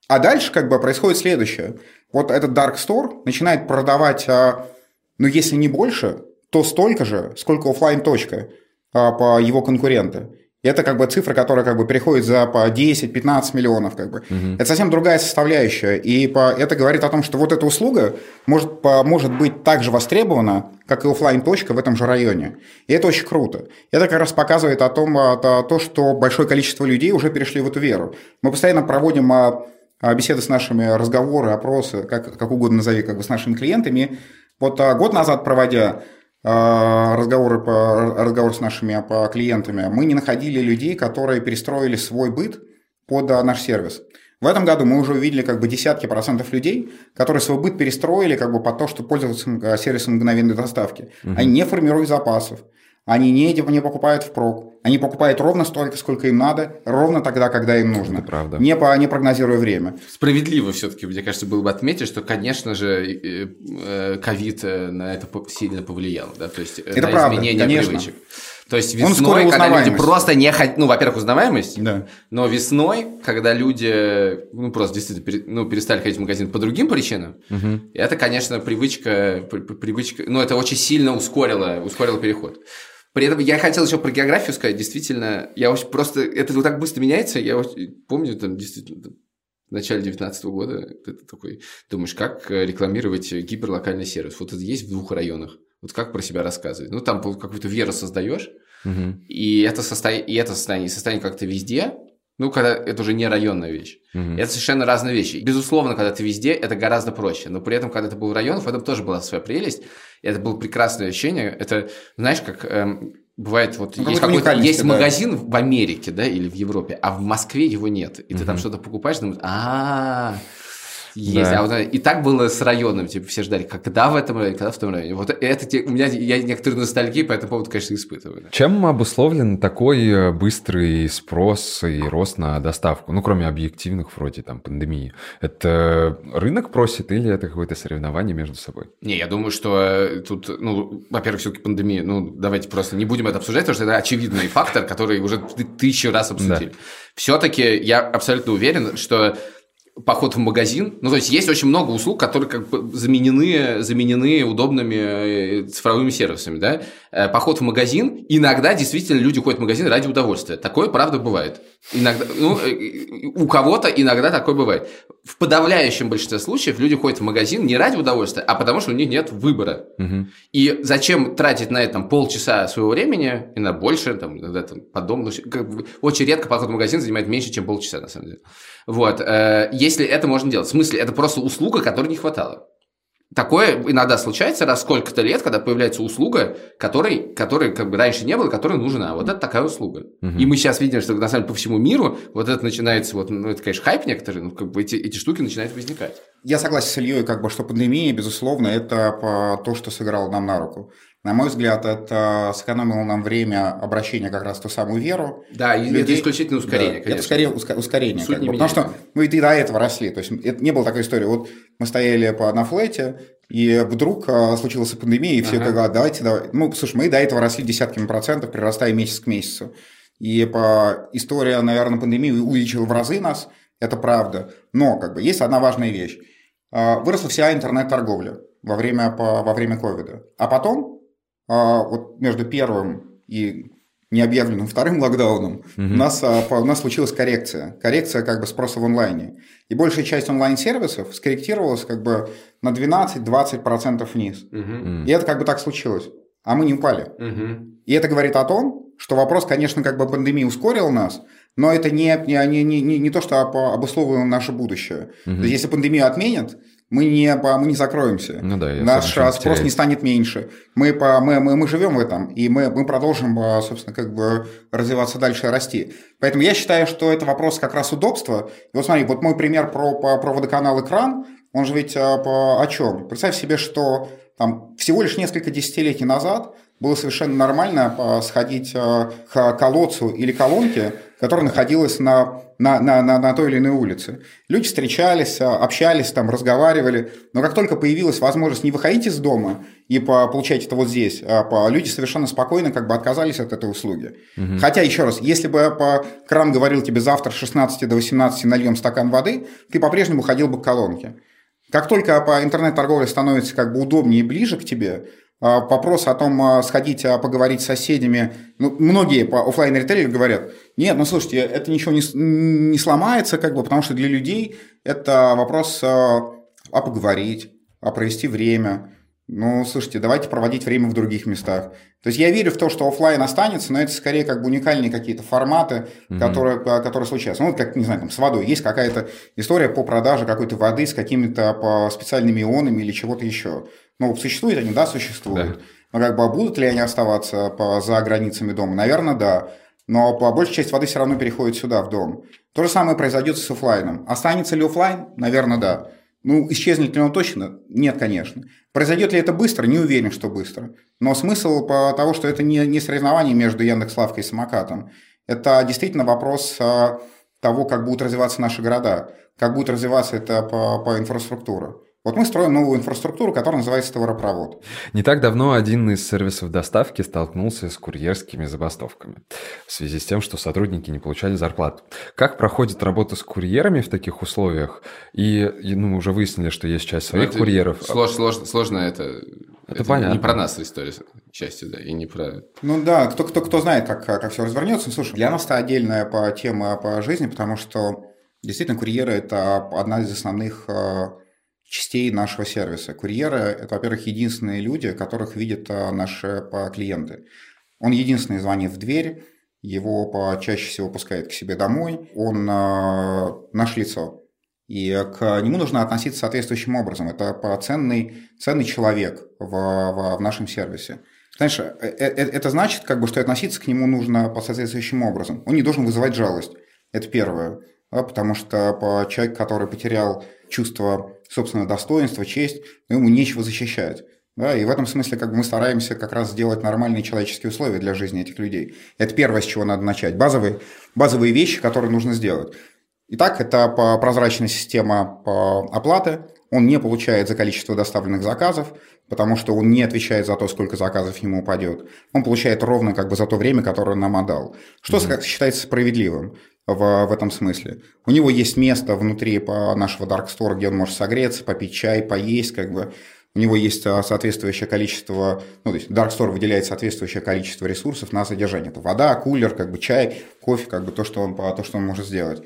Speaker 3: А дальше как бы происходит следующее. Вот этот Dark Store начинает продавать, ну если не больше, то столько же, сколько оффлайн точка а, по его конкуренты. И это как бы цифра, которая как бы переходит за по 10-15 миллионов. Как бы. Это совсем другая составляющая. И по, это говорит о том, что вот эта услуга может, по, может быть так же востребована, как и оффлайн точка в этом же районе. И это очень круто. Это как раз показывает о том, а, то, то, что большое количество людей уже перешли в эту веру. Мы постоянно проводим а, а, беседы с нашими, разговоры, опросы, как, как угодно назови, как бы с нашими клиентами. Вот год назад проводя разговоры, по, разговоры с нашими по клиентами, мы не находили людей, которые перестроили свой быт под а, наш сервис. В этом году мы уже увидели как бы десятки процентов людей, которые свой быт перестроили как бы под то, что пользоваться а, сервисом мгновенной доставки. Они не формируют запасов, они не, не покупают впрок, они покупают ровно столько, сколько им надо, ровно тогда, когда им нужно.
Speaker 2: Это правда.
Speaker 3: Не, по, не прогнозируя время.
Speaker 4: Справедливо все-таки, мне кажется, было бы отметить, что, конечно же, э, ковид э, на это сильно повлиял, да, то есть э,
Speaker 3: Это
Speaker 4: на
Speaker 3: правда,
Speaker 4: изменение
Speaker 3: конечно.
Speaker 4: привычек. То есть
Speaker 3: Он
Speaker 4: весной, когда люди просто не хотят, ну, во-первых, узнаваемость,
Speaker 3: Да.
Speaker 4: но весной, когда люди, ну, просто действительно пере- ну, перестали ходить в магазин по другим причинам, это, конечно, привычка, при- при- привычка, ну, это очень сильно ускорило, ускорило переход. При этом я хотел еще про географию сказать, действительно, я очень просто, это вот так быстро меняется, я очень помню, там, действительно, там, в начале 2019 года ты такой думаешь, как э, рекламировать гиперлокальный сервис? Вот это есть в двух районах. Вот как про себя рассказывать? Ну, там какую-то веру создаешь,
Speaker 2: Мгм.
Speaker 4: и это, состо... и это состояние, состояние как-то везде, ну, когда это уже не районная вещь.
Speaker 2: Мгм.
Speaker 4: Это совершенно разные вещи. Безусловно, когда ты везде, это гораздо проще. Но при этом, когда ты был в районах, в этом тоже была своя прелесть. И это было прекрасное ощущение. Это, знаешь, как эм, бывает, вот
Speaker 3: Ну,
Speaker 4: есть,
Speaker 3: какой-то
Speaker 4: есть
Speaker 3: да.
Speaker 4: магазин в Америке, да, или в Европе, а в Москве его нет. И ты там что-то покупаешь, думаешь, а Есть, да. а вот и так было с районом, типа все ждали, когда в этом районе, когда в том районе. Вот это у меня я некоторые ностальгии по этому поводу, конечно, испытываю.
Speaker 2: Чем обусловлен такой э, быстрый спрос и рост на доставку? Ну, кроме объективных вроде там пандемии. Это рынок просит или это какое-то соревнование между собой?
Speaker 4: Не, я думаю, что э, тут, ну, во-первых, все-таки пандемия. Ну, давайте просто не будем это обсуждать, потому что это очевидный фактор, который уже тысячу раз обсудили. Да. Все-таки я абсолютно уверен, что поход в магазин. Ну, то есть, есть очень много услуг, которые как бы заменены, заменены удобными э, цифровыми сервисами, да. Э, поход в магазин, иногда действительно люди ходят в магазин ради удовольствия. Такое, правда, бывает. Иногда, ну, э, у кого-то иногда такое бывает. В подавляющем большинстве случаев люди ходят в магазин не ради удовольствия, а потому что у них нет выбора. Угу. И зачем тратить на это там, полчаса своего времени, и на больше, там, иногда там, по дому, ну, как бы, очень редко поход в магазин занимает меньше, чем полчаса, на самом деле. Вот. Если это можно делать. В смысле, это просто услуга, которой не хватало. Такое иногда случается раз сколько-то лет, когда появляется услуга, которой, которой как бы раньше не было, которая нужна. Вот это такая услуга. Угу. И мы сейчас видим, что на самом деле по всему миру вот это начинается, вот, ну, это, конечно, хайп некоторые, но как бы эти, эти штуки начинают возникать.
Speaker 3: Я согласен с Ильей, как бы, что пандемия, безусловно, это то, что сыграло нам на руку. На мой взгляд, это сэкономило нам время обращения как раз в ту самую веру.
Speaker 4: Да, и людей... это исключительно ускорение, да,
Speaker 3: конечно. Это скорее ускорение. как бы, потому что мы и до этого росли. То есть это не было такой истории. Вот мы стояли по, на флете, и вдруг а, случилась пандемия, и все ага. говорят, давайте, давайте. Ну, слушай, мы до этого росли десятками процентов, прирастая месяц к месяцу. И по история, наверное, пандемии увеличила в разы нас, это правда. Но как бы есть одна важная вещь. А, выросла вся интернет-торговля во время, по, во время ковида. А потом вот между первым и необъявленным вторым локдауном угу. у, нас, а, у нас случилась коррекция. Коррекция как бы спроса в онлайне. И большая часть онлайн-сервисов скорректировалась как бы на 12-20% вниз. Угу. И это как бы так случилось. А мы не упали. Угу. И это говорит о том, что вопрос, конечно, как бы пандемия ускорила нас, но это не, не, не, не, не то, что обусловлено наше будущее. Угу. То есть, если пандемию отменят, мы не, мы не закроемся. Ну да, Наш спрос теряет. не станет меньше. Мы, по, мы, мы, мы живем в этом, и мы, мы продолжим, а, собственно, как бы развиваться дальше и расти. Поэтому я считаю, что это вопрос как раз удобства. И вот смотри, вот мой пример про, про, про водоканал «Экран», он же ведь а, по, о чем? Представь себе, что там, всего лишь несколько десятилетий назад было совершенно нормально а, сходить к колодцу или колонке, которая находилась на на, на, на, на той или иной улице. Люди встречались, а, общались, там, разговаривали, но как только появилась возможность не выходить из дома и по, получать это вот здесь, а люди совершенно спокойно как бы отказались от этой услуги. Угу. Хотя, еще раз, если бы по, кран говорил тебе завтра с 16 до 18 нальем стакан воды, ты по-прежнему ходил бы к колонке. Как только по интернет-торговле становится как бы удобнее и ближе к тебе, а, вопрос о том, а, сходить а, поговорить с соседями. Ну, многие по офлайн ритейлеры говорят, нет, ну слушайте, это ничего не, не сломается, как бы, потому что для людей это вопрос а поговорить, а провести время. Ну, слушайте, давайте проводить время в других местах. То есть я верю в то, что офлайн останется, но это скорее как бы уникальные какие-то форматы, mm-hmm. которые, которые случаются. Ну, вот как, не знаю, там с водой. Есть какая-то история по продаже какой-то воды с какими-то специальными ионами или чего-то еще. Ну, существуют они, да, существуют. Да. Но как бы будут ли они оставаться по, за границами дома? Наверное, да. Но по большей часть воды все равно переходит сюда, в дом. То же самое произойдет с офлайном. Останется ли офлайн? Наверное, да. Ну, исчезнет ли он точно? Нет, конечно. Произойдет ли это быстро? Не уверен, что быстро. Но смысл по того, что это не, не соревнование между Яндекс.Лавкой и самокатом. Это действительно вопрос а, того, как будут развиваться наши города, как будет развиваться это по, по инфраструктуре. Вот мы строим новую инфраструктуру, которая называется товаропровод.
Speaker 2: Не так давно один из сервисов доставки столкнулся с курьерскими забастовками в связи с тем, что сотрудники не получали зарплату. Как проходит работа с курьерами в таких условиях? И, ну, мы уже выяснили, что есть часть своих это курьеров.
Speaker 4: Слож, слож, сложно это... Это, это понятно. не про нас история, к счастью, да, и не про...
Speaker 3: Ну да, кто, кто, кто знает, как, как все развернется. Ну, слушай, для нас это отдельная по тема по жизни, потому что действительно курьеры – это одна из основных э, частей нашего сервиса. Курьеры – это, во-первых, единственные люди, которых видят а, наши клиенты. Он единственный звонит в дверь, его чаще всего пускают к себе домой, он э, наше лицо. И к нему нужно относиться соответствующим образом. Это ценный, ценный человек в, в, в нашем сервисе. Знаешь, э, э, это значит, как бы, что относиться к нему нужно по соответствующим образом. Он не должен вызывать жалость. Это первое. да, потому что человек, который потерял чувство собственного достоинства, честь, ну, ему нечего защищать. Да, и в этом смысле как бы мы стараемся как раз сделать нормальные человеческие условия для жизни этих людей. Это первое, с чего надо начать. Базовые, базовые вещи, которые нужно сделать. Итак, это прозрачная система оплаты. Он не получает за количество доставленных заказов, потому что он не отвечает за то, сколько заказов ему упадет. Он получает ровно как бы за то время, которое он нам отдал. Что mm-hmm. считается справедливым в, в этом смысле? У него есть место внутри нашего Dark Store, где он может согреться, попить чай, поесть, как бы у него есть а, соответствующее количество, ну, то есть Dark Store выделяет соответствующее количество ресурсов на содержание. Это вода, кулер, как бы чай, кофе, как бы то, что он, то, что он может сделать.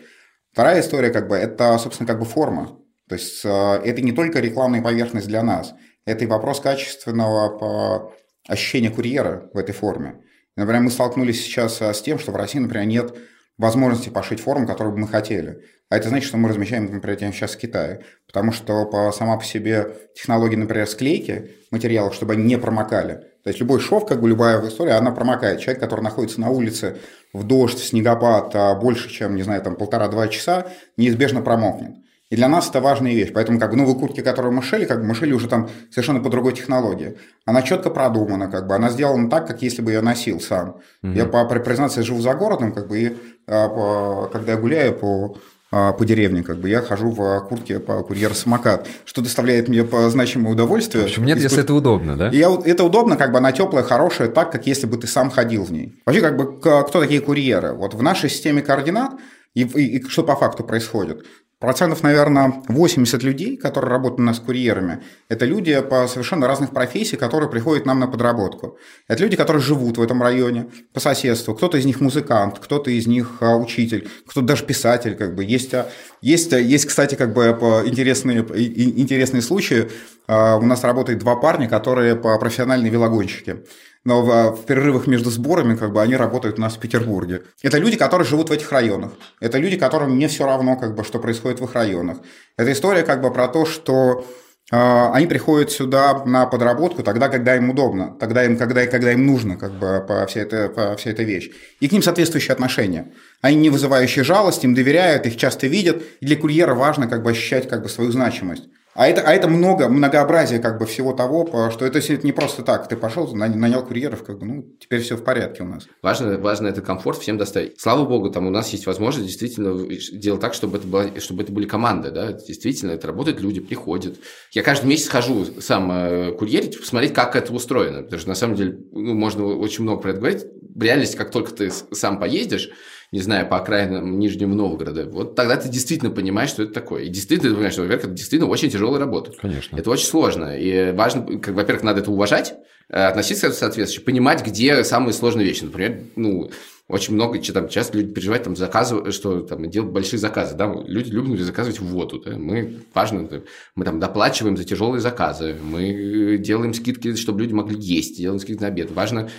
Speaker 3: Вторая история, как бы, это, собственно, как бы форма. То есть а, это не только рекламная поверхность для нас, это и вопрос качественного ощущения курьера в этой форме. Например, мы столкнулись сейчас а, с тем, что в России, например, нет возможности пошить форму, которую бы мы хотели. А это значит, что мы размещаем, например, сейчас в Китае. Потому что по, сама по себе технология, например, склейки материалов, чтобы они не промокали. То есть любой шов, как бы любая история, она промокает. Человек, который находится на улице в дождь, в снегопад а больше, чем, не знаю, там полтора-два часа, неизбежно промокнет. И для нас это важная вещь. Поэтому как бы новые куртки, которые мы шили, как бы мы шили уже там совершенно по другой технологии. Она четко продумана, как бы она сделана так, как если бы я носил сам. Угу. Я по признаться, я живу за городом, как бы, и а, когда я гуляю по а, по деревне, как бы я хожу в куртке по курьер-самокат, что доставляет мне по значимое удовольствие.
Speaker 2: Почему нет, если это удобно, да?
Speaker 3: И я, это удобно, как бы она теплая, хорошая, так, как если бы ты сам ходил в ней. Вообще, как бы, кто такие курьеры? Вот в нашей системе координат и, и, и что по факту происходит? Процентов, наверное, 80 людей, которые работают у нас курьерами, это люди по совершенно разных профессий, которые приходят нам на подработку. Это люди, которые живут в этом районе по соседству. Кто-то из них музыкант, кто-то из них а, учитель, кто-то даже писатель. Как бы. есть, а, есть, а, есть, кстати, как бы интересные, интересные случаи. У нас работает два парня, которые профессиональные велогонщики но в, в перерывах между сборами как бы они работают у нас в Петербурге. Это люди, которые живут в этих районах. Это люди, которым не все равно, как бы, что происходит в их районах. Это история как бы про то, что э, они приходят сюда на подработку тогда, когда им удобно, тогда им, когда, когда им нужно, как бы, по вся, эта, по вся эта вещь. И к ним соответствующие отношения. Они не вызывающие жалость, им доверяют, их часто видят. И для курьера важно как бы ощущать как бы свою значимость. А это, а это много, многообразие как бы всего того, что это, не просто так. Ты пошел, нанял курьеров, как бы, ну, теперь все в порядке у нас.
Speaker 4: Важно, важно это комфорт всем доставить. Слава богу, там у нас есть возможность действительно делать так, чтобы это, было, чтобы это были команды, да, действительно, это работают люди, приходят. Я каждый месяц хожу сам э, курьерить, посмотреть, как это устроено, потому что на самом деле ну, можно очень много про это говорить. В реальности, как только ты сам поездишь, не знаю, по окраинам Нижнего Новгорода, вот тогда ты действительно понимаешь, что это такое. И действительно ты понимаешь, что, во-первых, это действительно очень тяжелая работа.
Speaker 2: Конечно.
Speaker 4: Это очень сложно. И важно, как, во-первых, надо это уважать, э, относиться соответствующе, понимать, где самые сложные вещи. Например, ну, очень много, там, часто люди переживают, там, заказывают, что там, делают большие заказы, да, люди любят заказывать воду, да, мы, важно, мы там доплачиваем за тяжелые заказы, мы делаем скидки, чтобы люди могли есть, делаем скидки на обед, важно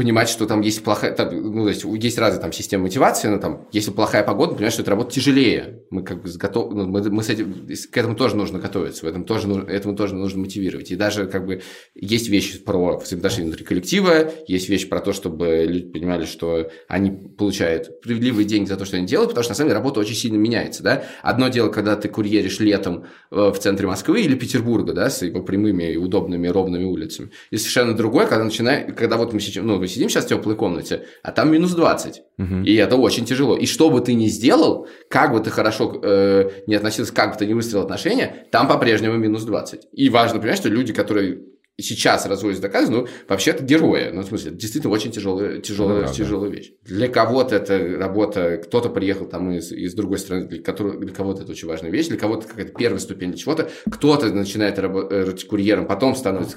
Speaker 4: понимать, что там есть плохая, там, ну, то есть есть разные там системы мотивации, но там, если плохая погода, понимаешь, что это работа тяжелее. Мы как бы готовы, ну, мы, мы с этим, к этому тоже нужно готовиться, в этом тоже, этому тоже нужно мотивировать. И даже как бы есть вещи про взаимоотношения внутри коллектива, есть вещи про то, чтобы люди понимали, что они получают справедливые деньги за то, что они делают, потому что на самом деле работа очень сильно меняется, да. Одно дело, когда ты курьеришь летом э, в центре Москвы или Петербурга, да, с его прямыми и удобными ровными улицами. И совершенно другое, когда начинаешь, когда вот мы сейчас, ну, сидим сейчас в теплой комнате, а там минус 20. Угу. И это очень тяжело. И что бы ты ни сделал, как бы ты хорошо э, не относился, как бы ты ни выстроил отношения, там по-прежнему минус 20. И важно понимать, что люди, которые сейчас разводят доказы, ну, вообще-то герои. Ну, в смысле, действительно очень тяжелая, тяжелая, ну, тяжелая да. вещь. Для кого-то это работа, кто-то приехал там из, из другой страны, для, которого, для кого-то это очень важная вещь, для кого-то какая-то первая ступень для чего-то, кто-то начинает работать курьером, потом становится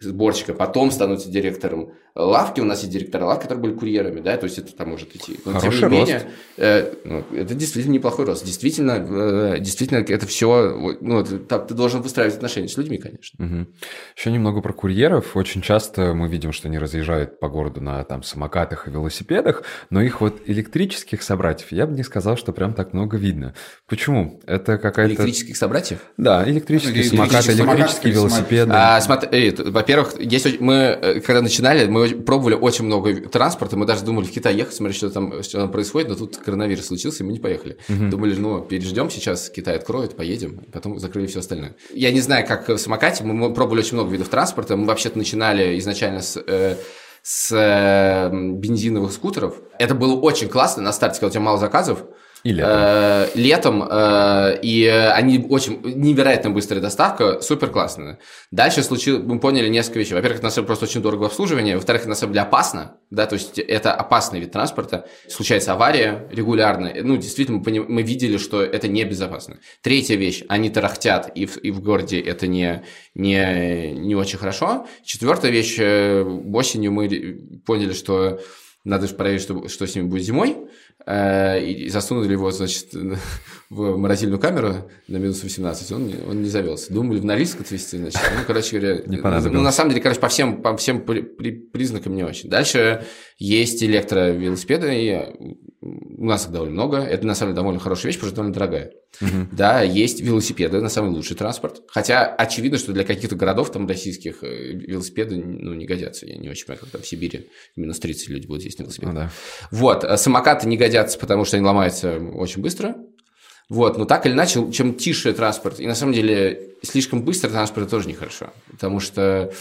Speaker 4: сборщиком, потом становится директором лавки. У нас есть директора лавки, которые были курьерами, да, то есть это там может идти.
Speaker 2: Но, Хороший тем не рост.
Speaker 4: менее, э, ну, это действительно неплохой рост. Действительно, э, действительно это все, ну, ты, ты должен выстраивать отношения с людьми, конечно.
Speaker 2: Угу. Еще немного много про курьеров. Очень часто мы видим, что они разъезжают по городу на там самокатах и велосипедах, но их вот электрических собратьев я бы не сказал, что прям так много видно. Почему? Это какая-то...
Speaker 4: Электрических собратьев?
Speaker 2: Да, электрические ну, самокаты, электрические велосипеды.
Speaker 4: А, смотри, во-первых, есть, мы, э, когда начинали, мы пробовали очень много транспорта, мы даже думали в Китай ехать, смотреть, что там, что там происходит, но тут коронавирус случился, и мы не поехали. Угу. Думали, ну, переждем сейчас, Китай откроет, поедем, потом закрыли все остальное. Я не знаю, как в самокате, мы пробовали очень много видов транспорта, мы вообще-то начинали изначально с... Э, с э, бензиновых скутеров. Это было очень классно на старте, когда у тебя мало заказов.
Speaker 2: И летом. Э,
Speaker 4: летом, э, и они очень, невероятно быстрая доставка, супер классная. Дальше случилось, мы поняли несколько вещей. Во-первых, это на самом деле просто очень дорого в обслуживании. Во-вторых, это на самом деле опасно, да, то есть это опасный вид транспорта. Случается авария регулярно. Ну, действительно, мы, мы видели, что это небезопасно. Третья вещь, они тарахтят, и в, и в городе это не, не, не очень хорошо. Четвертая вещь, э, осенью мы поняли, что надо же проверить, что, что с ними будет зимой. Э, и засунули его, значит, (laughs) в морозильную камеру на минус 18, он, он не завелся. Думали в Норильск отвезти, значит, ну, короче говоря, (laughs)
Speaker 2: не понадобилось.
Speaker 4: ну, на самом деле, короче, по всем, по всем при, при, признакам не очень. Дальше есть электровелосипеды, и у нас их довольно много. Это, на самом деле, довольно хорошая вещь, потому что довольно дорогая. Угу. Да, есть велосипеды, на самый лучший транспорт. Хотя очевидно, что для каких-то городов там российских э, велосипеды ну, не годятся. Я не очень понимаю, как там в Сибири минус 30 люди будут ездить на велосипеде. Ну, да. Вот, а самокаты не годятся, потому что они ломаются очень быстро. Вот, но так или иначе, чем тише транспорт, и на самом деле слишком быстро транспорт тоже нехорошо, потому что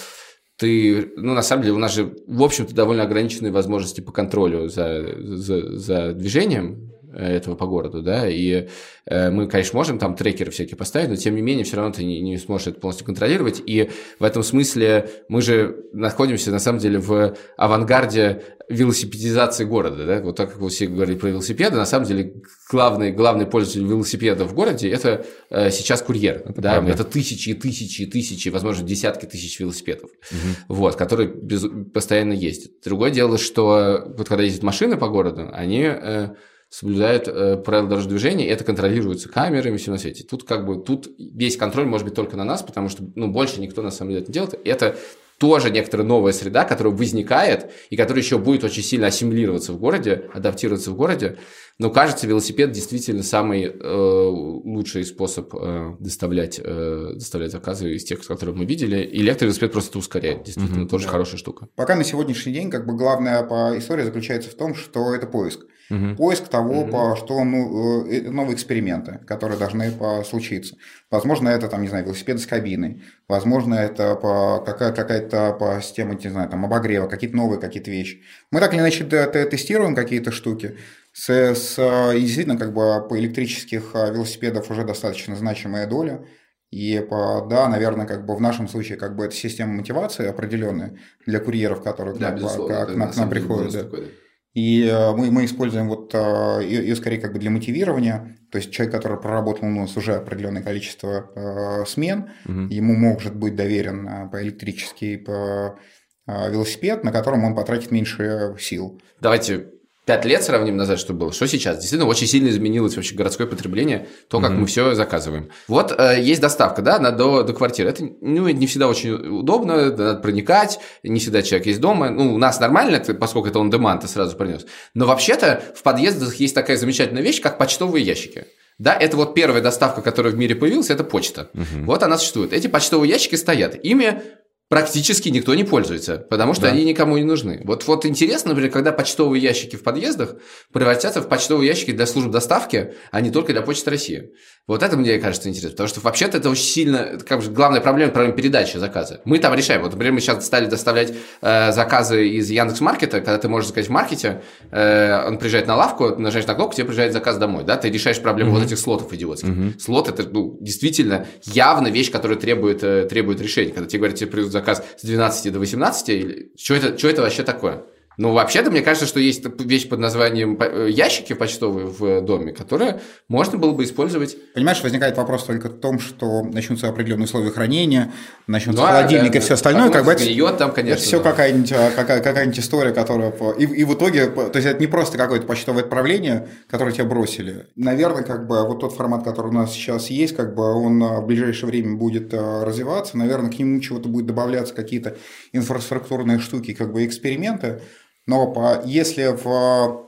Speaker 4: ты, ну, на самом деле, у нас же, в общем-то, довольно ограниченные возможности по контролю за, за, за движением, этого по городу, да, и э, мы, конечно, можем там трекеры всякие поставить, но тем не менее все равно ты не, не сможешь это полностью контролировать, и в этом смысле мы же находимся, на самом деле, в авангарде велосипедизации города, да, вот так как вы все говорили про велосипеды, на самом деле главный, главный пользователь велосипеда в городе это э, сейчас курьер, это да, правда. это тысячи и тысячи и тысячи, возможно, десятки тысяч велосипедов, угу. вот, которые без, постоянно ездят. Другое дело, что вот когда ездят машины по городу, они э, соблюдают э, правила дорожного движения, и это контролируется камерами, все на свете. Тут как бы, тут весь контроль может быть только на нас, потому что, ну, больше никто на самом деле это не делает. Это тоже некоторая новая среда, которая возникает и которая еще будет очень сильно ассимилироваться в городе, адаптироваться в городе. Но кажется, велосипед действительно самый э, лучший способ э, доставлять, э, доставлять заказы из тех, которые мы видели. Электровелосипед просто это ускоряет, действительно, mm-hmm, тоже да. хорошая штука.
Speaker 3: Пока на сегодняшний день как бы главная по истории заключается в том, что это поиск. Угу. Поиск того, угу. по, что ну, э, новые эксперименты, которые должны по, случиться. Возможно, это там, не знаю, велосипед с кабиной. Возможно, это по, какая, какая-то по системе, не знаю, там обогрева, какие-то новые какие-то вещи. Мы так или иначе тестируем какие-то штуки. С, с, и действительно, как бы по электрических а, велосипедов уже достаточно значимая доля. И по, да, наверное, как бы в нашем случае как бы это система мотивации определенная для курьеров, которые
Speaker 4: да,
Speaker 3: к, нам, к, к, к нам приходят. Да. Такой, да. И э, мы, мы используем вот э, ее скорее как бы для мотивирования. То есть человек, который проработал у нас уже определенное количество э, смен, угу. ему может быть доверен по электрический по велосипед, на котором он потратит меньше сил.
Speaker 4: Давайте пять лет сравним назад, что было, что сейчас. Действительно, очень сильно изменилось вообще городское потребление, то, как mm-hmm. мы все заказываем. Вот э, есть доставка, да, на, до, до квартиры. Это ну, не всегда очень удобно, надо проникать, не всегда человек есть дома. Ну, у нас нормально, поскольку это он demand, ты сразу принес. Но вообще-то в подъездах есть такая замечательная вещь, как почтовые ящики. Да, это вот первая доставка, которая в мире появилась, это почта. Угу. Вот она существует. Эти почтовые ящики стоят. Ими практически никто не пользуется, потому что да. они никому не нужны. Вот, вот интересно, например, когда почтовые ящики в подъездах превратятся в почтовые ящики для служб доставки, а не только для Почты России. Вот это мне кажется интересно, потому что вообще-то это очень сильно, как бы главная проблема, проблема передачи заказа. Мы там решаем. Вот, например, мы сейчас стали доставлять э, заказы из Яндекс Маркета, когда ты можешь заказать в маркете, э, он приезжает на лавку, нажимаешь на кнопку, тебе приезжает заказ домой, да, ты решаешь проблему mm-hmm. вот этих слотов идиотских. Mm-hmm. Слот это ну, действительно явно вещь, которая требует, э, требует решения. Когда тебе говорят, тебе придут заказ с 12 до 18, или... что, это, что это вообще такое? Ну, вообще-то, мне кажется, что есть вещь под названием э, ящики почтовые в доме, которые можно было бы использовать.
Speaker 3: Понимаешь, возникает вопрос только в том, что начнутся определенные условия хранения, начнутся ну, холодильник да, и все остальное. Как бы это,
Speaker 4: там, конечно,
Speaker 3: это все да. какая-нибудь, а, какая, какая-нибудь история, которая... И, и в итоге, то есть это не просто какое-то почтовое отправление, которое тебя бросили. Наверное, как бы вот тот формат, который у нас сейчас есть, как бы он а, в ближайшее время будет а, развиваться. Наверное, к нему чего-то будет добавляться какие-то инфраструктурные штуки, как бы эксперименты. Но если в,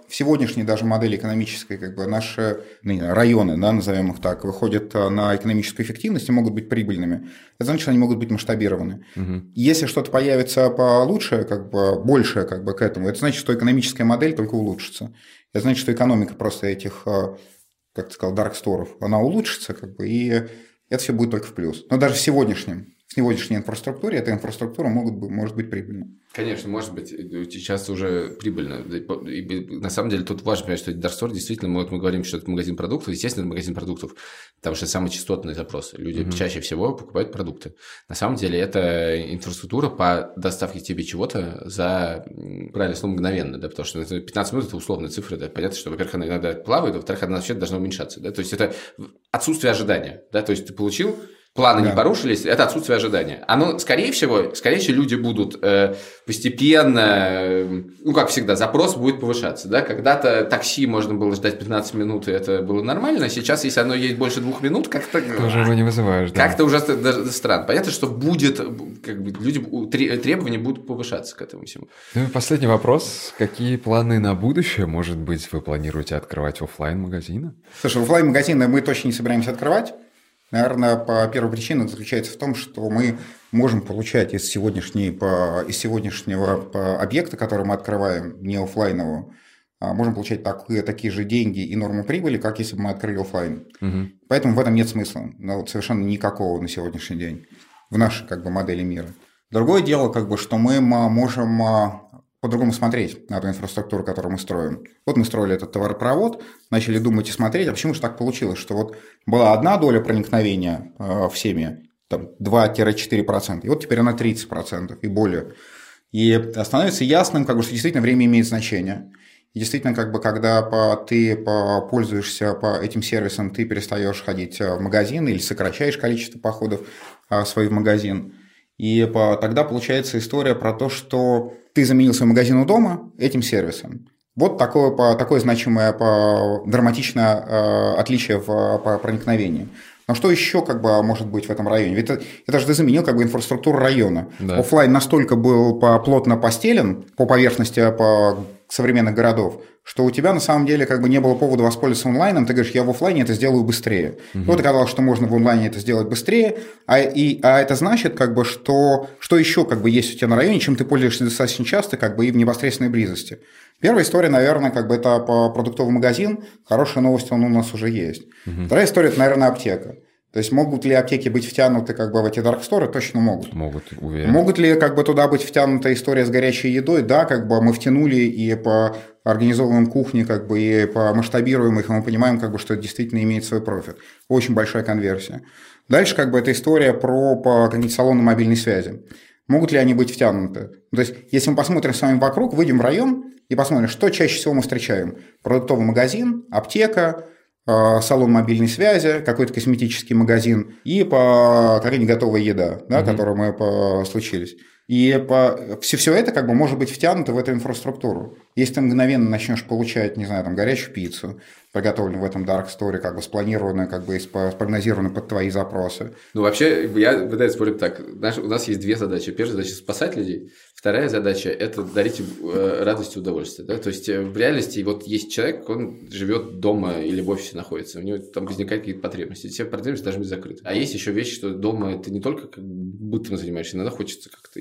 Speaker 3: в сегодняшней даже модели экономической как бы наши ну, районы, да, назовем их так, выходят э, на экономическую эффективность и могут быть прибыльными, это значит, что они могут быть масштабированы. Угу. Если что-то появится получше, как бы большее как бы к этому, это значит, что экономическая модель только улучшится. Это значит, что экономика просто этих, э, как ты сказал, дарксторов, она улучшится, как бы, и это все будет только в плюс. Но даже в сегодняшнем сегодняшней инфраструктуре эта инфраструктура могут, может быть прибыльна.
Speaker 4: Конечно, может быть, сейчас уже прибыльно. И на самом деле тут важно понимать, что Darkstore действительно, мы, вот мы говорим, что это магазин продуктов, естественно, это магазин продуктов, потому что самый частотный запрос. Люди mm-hmm. чаще всего покупают продукты. На самом деле это инфраструктура по доставке тебе чего-то за, правильно слово, мгновенно, да, потому что 15 минут – это условная цифра, да, понятно, что, во-первых, она иногда плавает, а во-вторых, она вообще должна уменьшаться, да, то есть это отсутствие ожидания, да, то есть ты получил планы да. не порушились, это отсутствие ожидания. Оно, скорее всего, скорее всего, люди будут э, постепенно, э, ну, как всегда, запрос будет повышаться, да, когда-то такси можно было ждать 15 минут, и это было нормально, сейчас, если оно есть больше двух минут, как-то...
Speaker 2: Уже его не вызываешь, да.
Speaker 4: Как-то уже странно. Понятно, что будет, как бы, люди, требования будут повышаться к этому всему.
Speaker 2: Ну и последний вопрос. Какие планы на будущее, может быть, вы планируете открывать офлайн магазины
Speaker 3: Слушай, офлайн магазины мы точно не собираемся открывать. Наверное, по первой причине заключается в том, что мы можем получать из, сегодняшней, по, из сегодняшнего по объекта, который мы открываем, не офлайнового, а можем получать такие, такие же деньги и норму прибыли, как если бы мы открыли офлайн. Угу. Поэтому в этом нет смысла, ну, вот совершенно никакого на сегодняшний день в нашей как бы, модели мира. Другое дело, как бы, что мы можем а, по-другому смотреть на эту инфраструктуру, которую мы строим. Вот мы строили этот товаропровод, начали думать и смотреть, а почему же так получилось, что вот была одна доля проникновения э, в семьи, там 2-4%, и вот теперь она 30% и более. И становится ясным, как бы, что действительно время имеет значение. И действительно, как бы, когда ты по, пользуешься по этим сервисам, ты перестаешь ходить в магазин или сокращаешь количество походов а, свой в магазин. И тогда получается история про то, что ты заменил свой магазин у дома этим сервисом. Вот такое, по, такое значимое, по, драматичное э, отличие в, по проникновению. Но что еще как бы может быть в этом районе? Ведь это, это же ты заменил как бы инфраструктуру района. Да. Оффлайн настолько был плотно постелен по поверхности по современных городов, что у тебя на самом деле как бы не было повода воспользоваться онлайном, ты говоришь, я в офлайне это сделаю быстрее. Угу. Вот оказалось, что можно в онлайне это сделать быстрее, а, и, а это значит, как бы, что, что еще как бы есть у тебя на районе, чем ты пользуешься достаточно часто, как бы и в непосредственной близости. Первая история, наверное, как бы это по продуктовый магазин, хорошая новость, он у нас уже есть. Угу. Вторая история, это, наверное, аптека. То есть могут ли аптеки быть втянуты как бы в эти дарксторы? Точно могут.
Speaker 2: Могут, уверен.
Speaker 3: Могут ли как бы туда быть втянута история с горячей едой? Да, как бы мы втянули и по организовываем кухни, как бы и по масштабируем их, и мы понимаем, как бы, что это действительно имеет свой профит. Очень большая конверсия. Дальше как бы это история про по какие-то салоны мобильной связи. Могут ли они быть втянуты? То есть, если мы посмотрим с вами вокруг, выйдем в район и посмотрим, что чаще всего мы встречаем. Продуктовый магазин, аптека, салон мобильной связи, какой-то косметический магазин и по какая-нибудь готовая еда, да, угу. которую мы по, случились. И по, все, все это как бы может быть втянуто в эту инфраструктуру. Если ты мгновенно начнешь получать, не знаю, там, горячую пиццу, приготовленную в этом Dark Story, как бы спланированную, как бы спрогнозированную под твои запросы.
Speaker 4: Ну, вообще, я давайте спорим так. Наш, у нас есть две задачи. Первая задача – спасать людей. Вторая задача – это дарить э, радость и удовольствие. Да? То есть, э, в реальности вот есть человек, он живет дома или в офисе находится, у него там возникают какие-то потребности. Все потребности должны быть закрыты. А есть еще вещи, что дома это не только как бытом занимаешься, иногда хочется как-то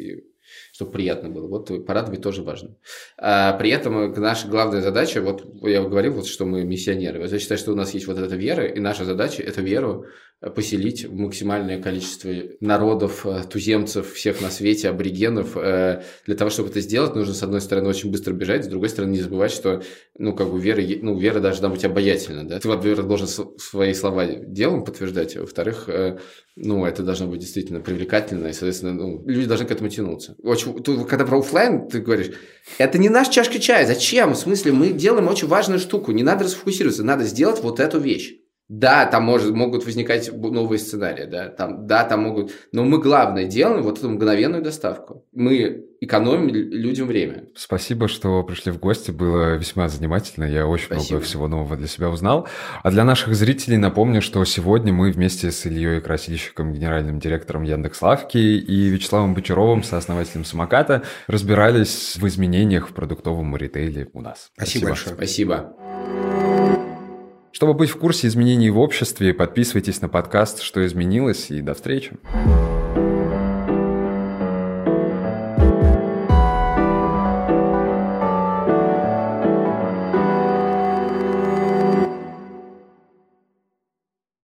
Speaker 4: чтобы приятно было. Вот порадовать тоже важно. А при этом наша главная задача, вот я говорил, вот, что мы миссионеры. Я считаю, что у нас есть вот эта вера, и наша задача эту веру поселить максимальное количество народов, э, туземцев, всех на свете, аборигенов. Э, для того, чтобы это сделать, нужно, с одной стороны, очень быстро бежать, с другой стороны, не забывать, что, ну, как бы вера, ну, вера должна быть обаятельна, да. Ты, во-первых, должен свои слова делом подтверждать, а во-вторых, э, ну, это должно быть действительно привлекательно, и, соответственно, ну, люди должны к этому тянуться. Очень, тут, когда про офлайн ты говоришь, это не наш чашка чая, зачем? В смысле, мы делаем очень важную штуку, не надо расфокусироваться, надо сделать вот эту вещь. Да, там может, могут возникать новые сценарии, да, там, да, там могут, но мы главное делаем вот эту мгновенную доставку. Мы экономим людям время.
Speaker 2: Спасибо, что пришли в гости, было весьма занимательно, я очень Спасибо. много всего нового для себя узнал. А для наших зрителей напомню, что сегодня мы вместе с Ильей Красильщиком, генеральным директором Яндекс.Лавки и Вячеславом Бочаровым, сооснователем самоката, разбирались в изменениях в продуктовом ритейле у нас.
Speaker 3: Спасибо, Спасибо. большое.
Speaker 4: Спасибо.
Speaker 2: Чтобы быть в курсе изменений в обществе, подписывайтесь на подкаст «Что изменилось» и до встречи.